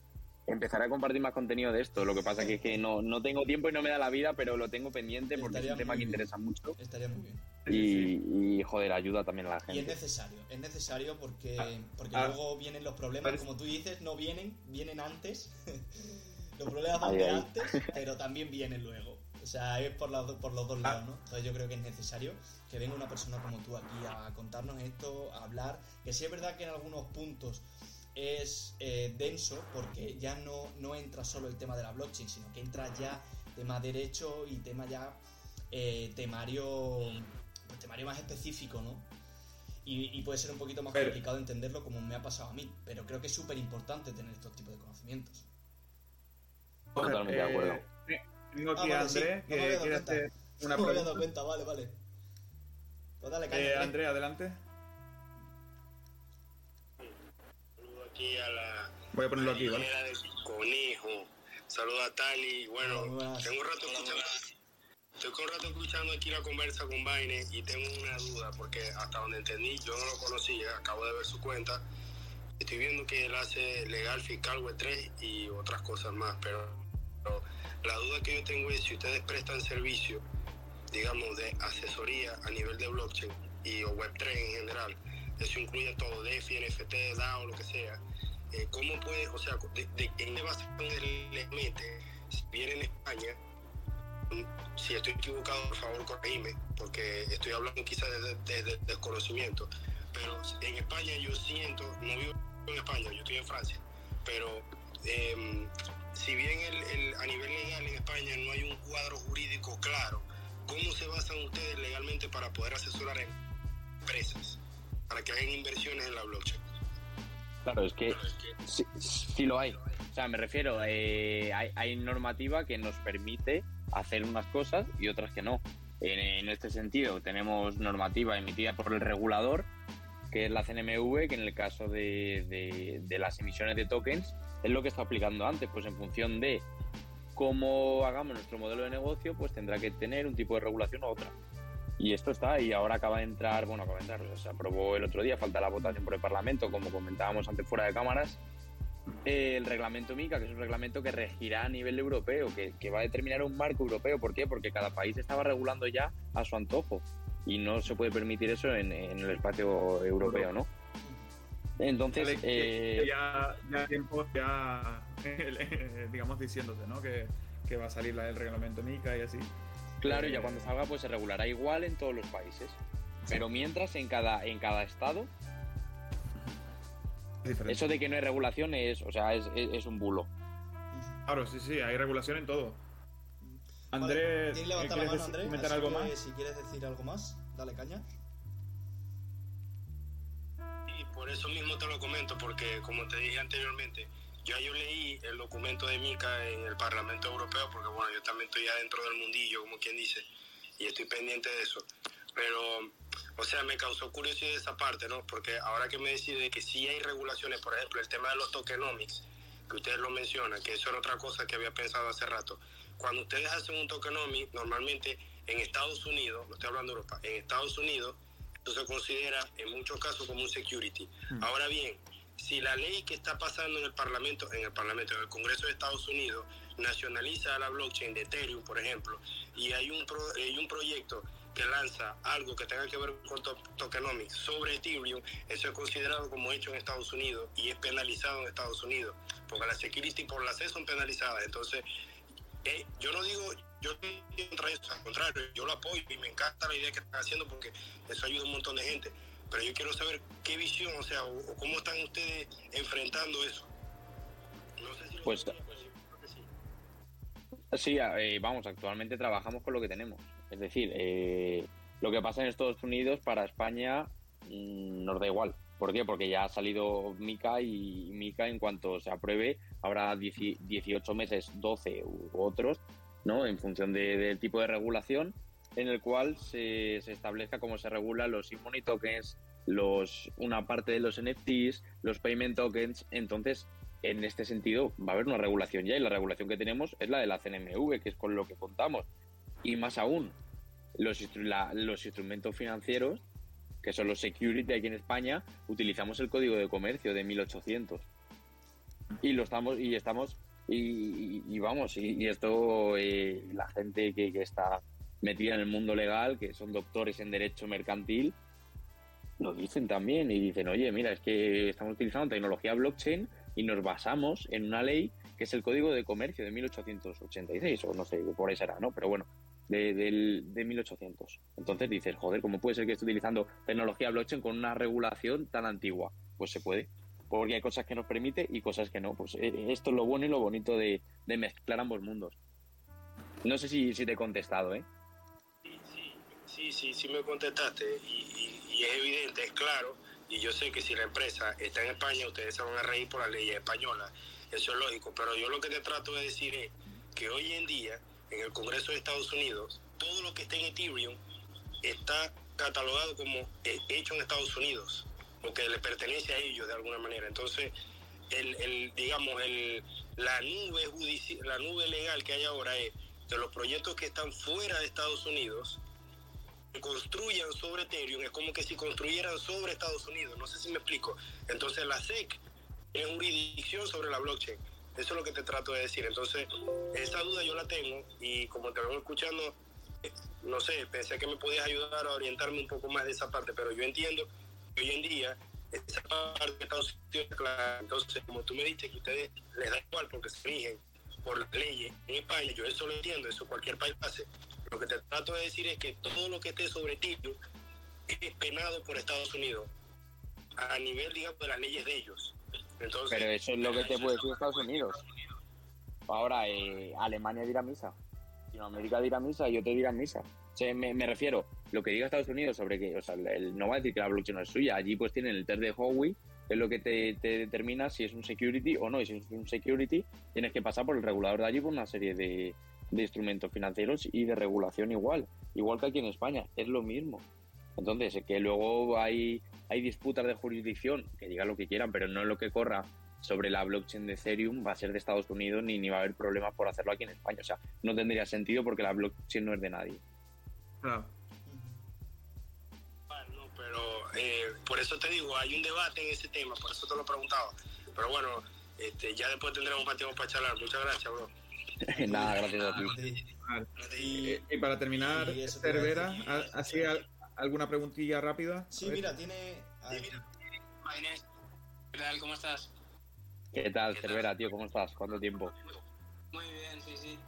Empezaré a compartir más contenido de esto. Lo que pasa que es que no, no tengo tiempo y no me da la vida, pero lo tengo pendiente porque Estaría es un tema muy que bien. interesa mucho. Estaría muy bien. Y, y, joder, ayuda también a la Y es gente. necesario, es necesario porque, Ah, porque ah, luego vienen los problemas, como tú dices, no vienen, vienen antes. los problemas van de antes, pero también vienen luego. O sea, es por, do- por los dos Ah. lados, ¿no? Entonces yo creo que es necesario que venga una persona como tú aquí a contarnos esto, a hablar. Que sí es verdad que en algunos puntos es eh, denso porque ya no, no entra solo el tema de la blockchain, sino que entra ya tema derecho y tema ya eh, temario, pues, temario más específico, ¿no? Y, y puede ser un poquito más Pero- complicado entenderlo como me ha pasado a mí, pero creo que es súper importante tener estos tipos de conocimientos. Totalmente de acuerdo. eh, Tengo aquí Ah, a vale, sí, André, no me había que dado quiere cuenta. hacer una no me había dado cuenta, vale, vale. Pues dale, Eh, Andrés. André, adelante. Aquí a la Voy a ponerlo aquí, ¿vale? del conejo. Saludo a Tali. Bueno, tengo un rato escuchando. Estoy con un rato escuchando aquí la conversa con Vaine y tengo una duda porque hasta donde entendí yo no lo conocía, acabo de ver su cuenta. Estoy viendo que él hace legal fiscal web 3 y otras cosas más, pero, pero la duda que yo tengo es si ustedes prestan servicio, digamos, de asesoría a nivel de blockchain y o web 3 en general. Eso incluye todo, DeFi, NFT, DAO, lo que sea. Eh, ¿Cómo puede, o sea, de, de qué base le mete? Si viene en España, si estoy equivocado, por favor, corregime, porque estoy hablando quizás desde desde desconocimiento. Pero en España yo siento, no vivo en España, yo estoy en Francia, pero eh, si bien el, el- a nivel legal en España no hay un cuadro jurídico claro, ¿cómo se basan ustedes legalmente para poder asesorar a empresas para que hagan inversiones en la blockchain? Claro, es que sí, sí lo hay. O sea, me refiero, eh, hay, hay normativa que nos permite hacer unas cosas y otras que no. En, en este sentido, tenemos normativa emitida por el regulador, que es la CNMV, que en el caso de, de- de las emisiones de tokens es lo que está aplicando antes, pues en función de cómo hagamos nuestro modelo de negocio, pues tendrá que tener un tipo de regulación u otra. Y esto está, y ahora acaba de entrar, bueno, acaba de entrar, o sea, se aprobó el otro día, falta la votación por el Parlamento, como comentábamos antes fuera de cámaras, eh, el reglamento MICA, que es un reglamento que regirá a nivel europeo, que, va a determinar un marco europeo. ¿Por qué? Porque cada país estaba regulando ya a su antojo y no se puede permitir eso en, el espacio europeo, ¿no? Entonces, eh, ya, ya tiempo ya, digamos, diciéndose, ¿no? Que, va a salir el reglamento MICA y así. Claro, y ya eh, cuando salga, pues se regulará igual en todos los países. Pero mientras, en cada, en cada estado eso de que no hay regulación es, o sea, es, un bulo. Claro, sí, sí, hay regulación en todo. Andrés, ¿quieres comentar algo más? Si quieres decir algo más, dale caña. Y por eso mismo te lo comento, porque como te dije anteriormente, yo, yo leí el documento de Mica en el Parlamento Europeo, porque bueno, yo también estoy adentro del mundillo, como quien dice, y estoy pendiente de eso. Pero o sea, me causó curiosidad esa parte, ¿no? Porque ahora que me decide que sí hay regulaciones, por ejemplo, el tema de los tokenomics, que ustedes lo mencionan, que eso era otra cosa que había pensado hace rato. Cuando ustedes hacen un tokenomic, normalmente en Estados Unidos, no estoy hablando de Europa, en Estados Unidos, esto se considera en muchos casos como un security. Hmm. Ahora bien, si la ley que está pasando en el Parlamento, en el Parlamento, en Congreso de Estados Unidos, nacionaliza la blockchain de Ethereum, por ejemplo, y hay un, hay un proyecto que lanza algo que tenga que ver con tokenomics sobre Ethereum, eso es considerado como hecho en Estados Unidos y es penalizado en Estados Unidos, porque las security por la C son penalizadas. Entonces, eh, yo no digo, yo contra eso, al contrario, yo lo apoyo y me encanta la idea que están haciendo porque eso ayuda a un montón de gente. Pero yo quiero saber qué visión, o sea, o, cómo están ustedes enfrentando eso. No sé si lo pues, Sí, eh, vamos, actualmente trabajamos con lo que tenemos. Es decir, eh, lo que pasa en Estados Unidos para España mm, nos da igual. ¿Por qué? Porque ya ha salido Mica y Mica en cuanto se apruebe habrá 18 meses, 12 u otros, ¿no? En función del tipo de regulación en el cual se, establezca cómo se regula los e-money los, una parte de los NFTs, los payment tokens. Entonces, en este sentido, va a haber una regulación ya y la regulación que tenemos es la de la CNMV, que es con lo que contamos. Y más aún, los, los instrumentos financieros, que son los security aquí en España, utilizamos el código de comercio de 1800. Y lo estamos, y estamos, y, vamos, y, esto eh, la gente que está metida en el mundo legal, que son doctores en derecho mercantil, lo dicen también y dicen, oye, mira, es que estamos utilizando tecnología blockchain y nos basamos en una ley que es el Código de Comercio de 1886, o no sé, por ahí será, ¿no? Pero bueno, de, de, 1800. Entonces dices, joder, ¿cómo puede ser que esté utilizando tecnología blockchain con una regulación tan antigua? Pues se puede, porque hay cosas que nos permite y cosas que no. Pues eh, esto es lo bueno y lo bonito de, mezclar ambos mundos. No sé si, si, te he contestado, ¿eh? Sí, sí, sí, me contestaste y, es evidente, es claro y yo sé que si la empresa está en España, ustedes se van a reír por la ley española. Eso es lógico. Pero yo lo que te trato de decir es que hoy en día, en el Congreso de Estados Unidos, todo lo que está en Ethereum está catalogado como eh, hecho en Estados Unidos, porque le pertenece a ellos de alguna manera. Entonces, el, digamos, el, la, nube la nube legal que hay ahora es de los proyectos que están fuera de Estados Unidos, construyan sobre Ethereum es como que si construyeran sobre Estados Unidos, no sé si me explico. Entonces la SEC es jurisdicción sobre la blockchain. Eso es lo que te trato de decir. Entonces, esa duda yo la tengo y como te vengo escuchando, no sé, pensé que me podías ayudar a orientarme un poco más de esa parte, pero yo entiendo que hoy en día esa parte está clara. Entonces, como tú me dices que ustedes les da igual porque se rigen por las leyes en España, yo eso lo entiendo, eso cualquier país hace. Lo que te trato de decir es que todo lo que esté sobre ti es penado por Estados Unidos a nivel, digamos, de las leyes de ellos. Pero eso es lo que te puede decir Estados Unidos. Ahora, eh, Alemania dirá misa. América dirá misa y yo te dirá misa. Me, refiero, lo que diga Estados Unidos sobre que, o sea, no va a decir que la blockchain no es suya. Allí pues tienen el test de Huawei, que es lo que te, determina si es un security o no. Y si es un security, tienes que pasar por el regulador de allí por una serie de, de instrumentos financieros y de regulación igual, igual que aquí en España, es lo mismo. Entonces, que luego hay, hay disputas de jurisdicción, que digan lo que quieran, pero no es lo que corra sobre la blockchain de Ethereum va a ser de Estados Unidos ni, ni va a haber problemas por hacerlo aquí en España. O sea, no tendría sentido porque la blockchain no es de nadie. Claro. Bueno, pero eh, por eso te digo, hay un debate en ese tema, por eso te lo preguntaba. Pero bueno, Este, ya después tendremos más tiempo para charlar. Muchas gracias, bro. Nada, gracias a ti. Y, y para terminar, y Cervera, decir. ¿ha- ¿así al- alguna preguntilla rápida? Sí, mira, tiene. ¿qué tal? ¿Cómo estás? ¿Qué tal, Cervera, tío? ¿Cómo estás? ¿Cuánto tiempo? Muy bien, sí, sí.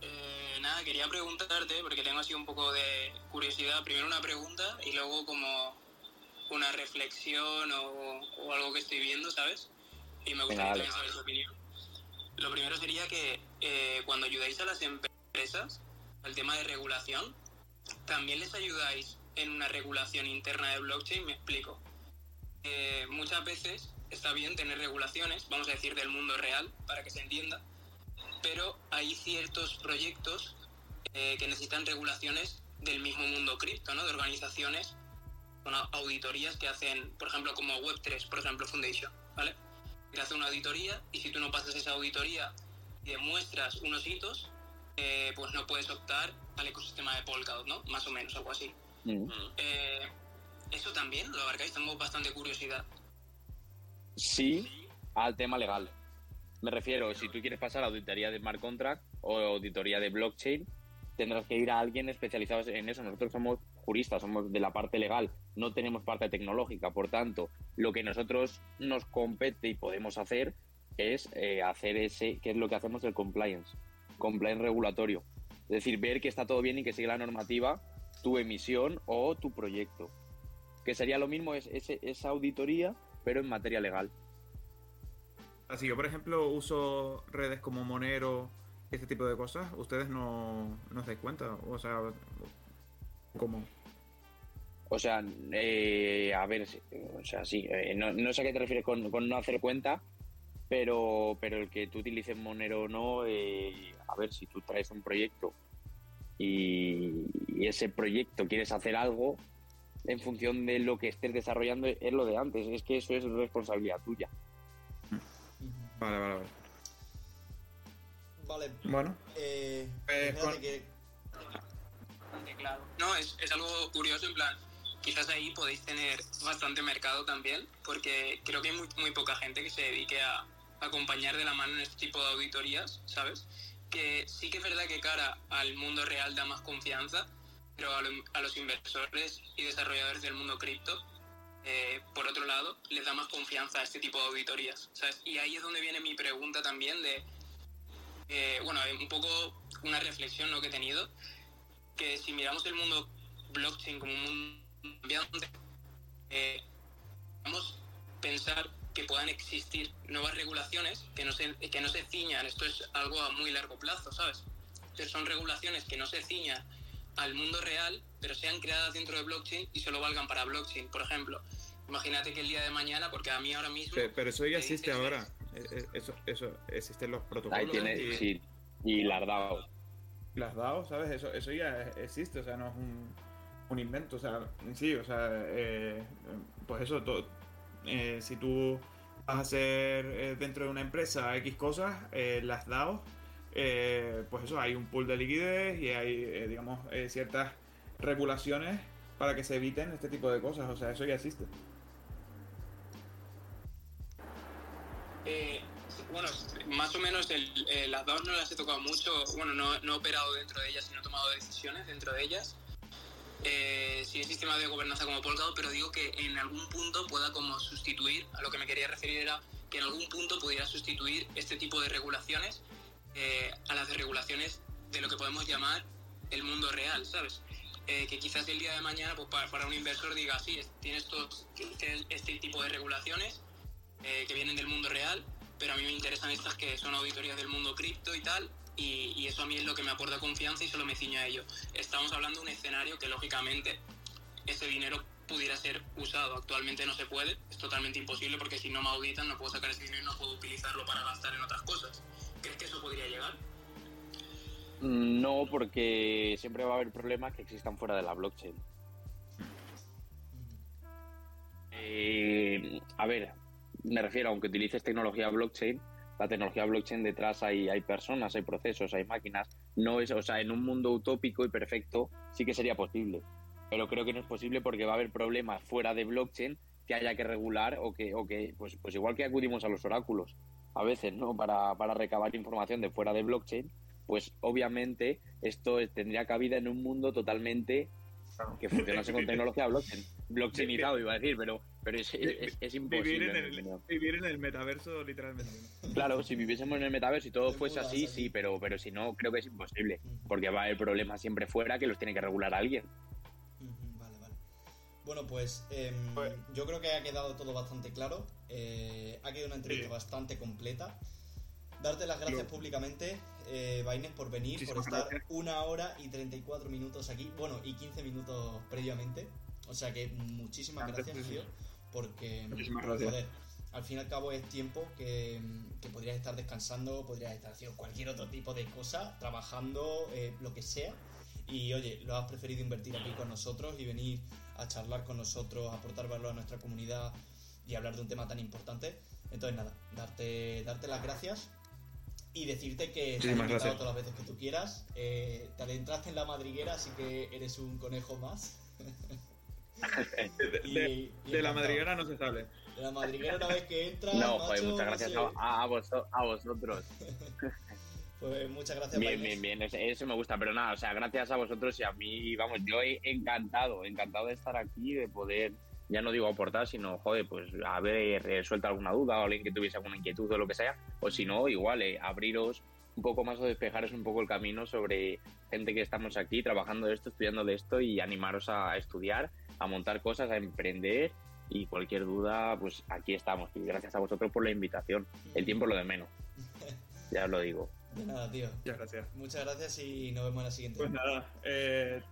Eh, nada, quería preguntarte, porque tengo así un poco de curiosidad. Primero una pregunta y luego como una reflexión o, o algo que estoy viendo, ¿sabes? Y me gustaría también saber tu opinión. Lo primero sería que eh, cuando ayudáis a las empresas, al tema de regulación, ¿también les ayudáis en una regulación interna de blockchain? Me explico. Eh, muchas veces está bien tener regulaciones, vamos a decir, del mundo real, para que se entienda, pero hay ciertos proyectos eh, que necesitan regulaciones del mismo mundo cripto, ¿no? De organizaciones con auditorías que hacen, por ejemplo, como Web3, por ejemplo, Foundation, ¿vale? Que hace una auditoría y si tú no pasas esa auditoría y demuestras unos hitos, eh, pues no puedes optar al ecosistema de Polkadot, ¿no? Más o menos, algo así. Mm. Eh, eso también lo abarcáis, tengo bastante curiosidad. Sí, al tema legal. Me refiero, si tú quieres pasar a auditoría de smart contract o auditoría de blockchain, tendrás que ir a alguien especializado en eso. Nosotros somos juristas, somos de la parte legal, no tenemos parte tecnológica. Por tanto, lo que nosotros nos compete y podemos hacer es eh, hacer ese, que es lo que hacemos el compliance, compliance regulatorio. Es decir, ver que está todo bien y que sigue la normativa tu emisión o tu proyecto. Que sería lo mismo, es, esa auditoría, pero en materia legal. Así yo, por ejemplo, uso redes como Monero, este tipo de cosas. ¿Ustedes no, no os dais cuenta? O sea, ¿cómo? O sea, eh, a ver, o sea, sí, eh, no, no sé a qué te refieres con, con no hacer cuenta, pero, pero el que tú utilices Monero o no, eh, a ver, si tú traes un proyecto y, y ese proyecto quieres hacer algo en función de lo que estés desarrollando, es lo de antes, es que eso es responsabilidad tuya. Vale, vale, vale. Vale, Bueno, eh, Eh, que. Claro. No, es, es algo curioso, en plan, quizás ahí podéis tener bastante mercado también, porque creo que hay muy, muy poca gente que se dedique a acompañar de la mano en este tipo de auditorías, ¿sabes? Que sí que es verdad que cara al mundo real da más confianza, pero a, lo- a los inversores y desarrolladores del mundo cripto, eh, por otro lado, les da más confianza a este tipo de auditorías, ¿sabes? Y ahí es donde viene mi pregunta también de, eh, bueno, un poco una reflexión ¿no? que he tenido, que si miramos el mundo blockchain como un mundo cambiante, eh, vamos a pensar que puedan existir nuevas regulaciones que no, se, que no se ciñan, esto es algo a muy largo plazo, ¿sabes? Entonces son regulaciones que no se ciñan al mundo real, pero sean creadas dentro de blockchain y solo valgan para blockchain. Por ejemplo, imagínate que el día de mañana, porque a mí ahora mismo... pe- pero eso ya existe dices- ahora. Eh, eh, Eso, eso, existen los protocolos. Ahí tiene, y sí, y las DAO. las DAO, ¿sabes? Eso, eso ya existe, o sea, no es un, un invento, o sea, sí, o sea, eh, pues eso, to- eh, si tú vas a hacer eh, dentro de una empresa X cosas, eh, las DAO, eh, pues eso, hay un pool de liquidez y hay, digamos, ciertas regulaciones para que se eviten este tipo de cosas, o sea, eso ya existe. Bueno, más o menos el, las dos no las he tocado mucho. Bueno, no, no he operado dentro de ellas, sino he tomado decisiones dentro de ellas. Eh, sí hay sistemas de gobernanza como Polkadot, pero digo que en algún punto pueda como sustituir, a lo que me quería referir era que en algún punto pudiera sustituir este tipo de regulaciones eh, a las regulaciones de lo que podemos llamar el mundo real, ¿sabes? Eh, que quizás el día de mañana pues, para, un inversor diga, sí, es- tienes, tienes este tipo de regulaciones, que vienen del mundo real, pero a mí me interesan estas que son auditorías del mundo cripto y tal, y, eso a mí es lo que me aporta confianza y solo me ciño a ello. Estamos hablando de un escenario que lógicamente ese dinero pudiera ser usado. Actualmente no se puede, es totalmente imposible porque si no me auditan no puedo sacar ese dinero y no puedo utilizarlo para gastar en otras cosas. ¿Crees que eso podría llegar? No, porque siempre va a haber problemas que existan fuera de la blockchain. Eh, a ver, me refiero, aunque utilices tecnología blockchain, la tecnología blockchain detrás hay, hay personas, hay procesos, hay máquinas. No es, o sea, en un mundo utópico y perfecto sí que sería posible. Pero creo que no es posible porque va a haber problemas fuera de blockchain que haya que regular o que, o que pues, pues igual que acudimos a los oráculos. a veces, ¿no? Para, para recabar información de fuera de blockchain, pues obviamente esto tendría cabida en un mundo totalmente que funcionase con tecnología blockchain. Blockchainizado iba a decir, pero, pero es, es, imposible. Vivir en, el, vivir en, el, metaverso, literalmente. Claro, si viviésemos en el metaverso y todo fuese así, sí, pero, pero si no, creo que es imposible. Porque va a haber problemas siempre fuera que los tiene que regular alguien. Vale, vale. Bueno, pues, em, pues yo creo que ha quedado todo bastante claro. Eh, ha quedado una entrevista bastante completa. Darte las gracias públicamente, eh, Baines, por venir, por estar una hora y 34 minutos aquí, bueno, y 15 minutos previamente. O sea que muchísimas gracias, tío, porque, joder, al fin y al cabo es tiempo que, podrías estar descansando, podrías estar haciendo cualquier otro tipo de cosa, trabajando, eh, lo que sea. Y oye, lo has preferido invertir aquí con nosotros y venir a charlar con nosotros, aportar valor a nuestra comunidad y hablar de un tema tan importante. Entonces, nada, darte, darte las gracias y decirte que te has invitado todas las veces que tú quieras. Eh, te adentraste en la madriguera, así que eres un conejo más. de, la madriguera no se sale. De la madriguera una vez que entras. No, pues muchas gracias a, a, vosotros. pues muchas gracias. Bien, bien, bien, eso me gusta, pero nada, o sea, gracias a vosotros y a mí, vamos, yo he encantado, encantado de estar aquí, de poder ya no digo aportar, sino, joder, pues haber resuelto alguna duda o alguien que tuviese alguna inquietud o lo que sea, o si no, igual, eh, abriros un poco más o despejaros un poco el camino sobre gente que estamos aquí trabajando de esto, estudiando de esto y animaros a estudiar, a montar cosas, a emprender y cualquier duda, pues aquí estamos. Y gracias a vosotros por la invitación. El tiempo es lo de menos. Ya os lo digo. De nada, tío. Muchas gracias. Muchas gracias y nos vemos en la siguiente. Pues nada, eh,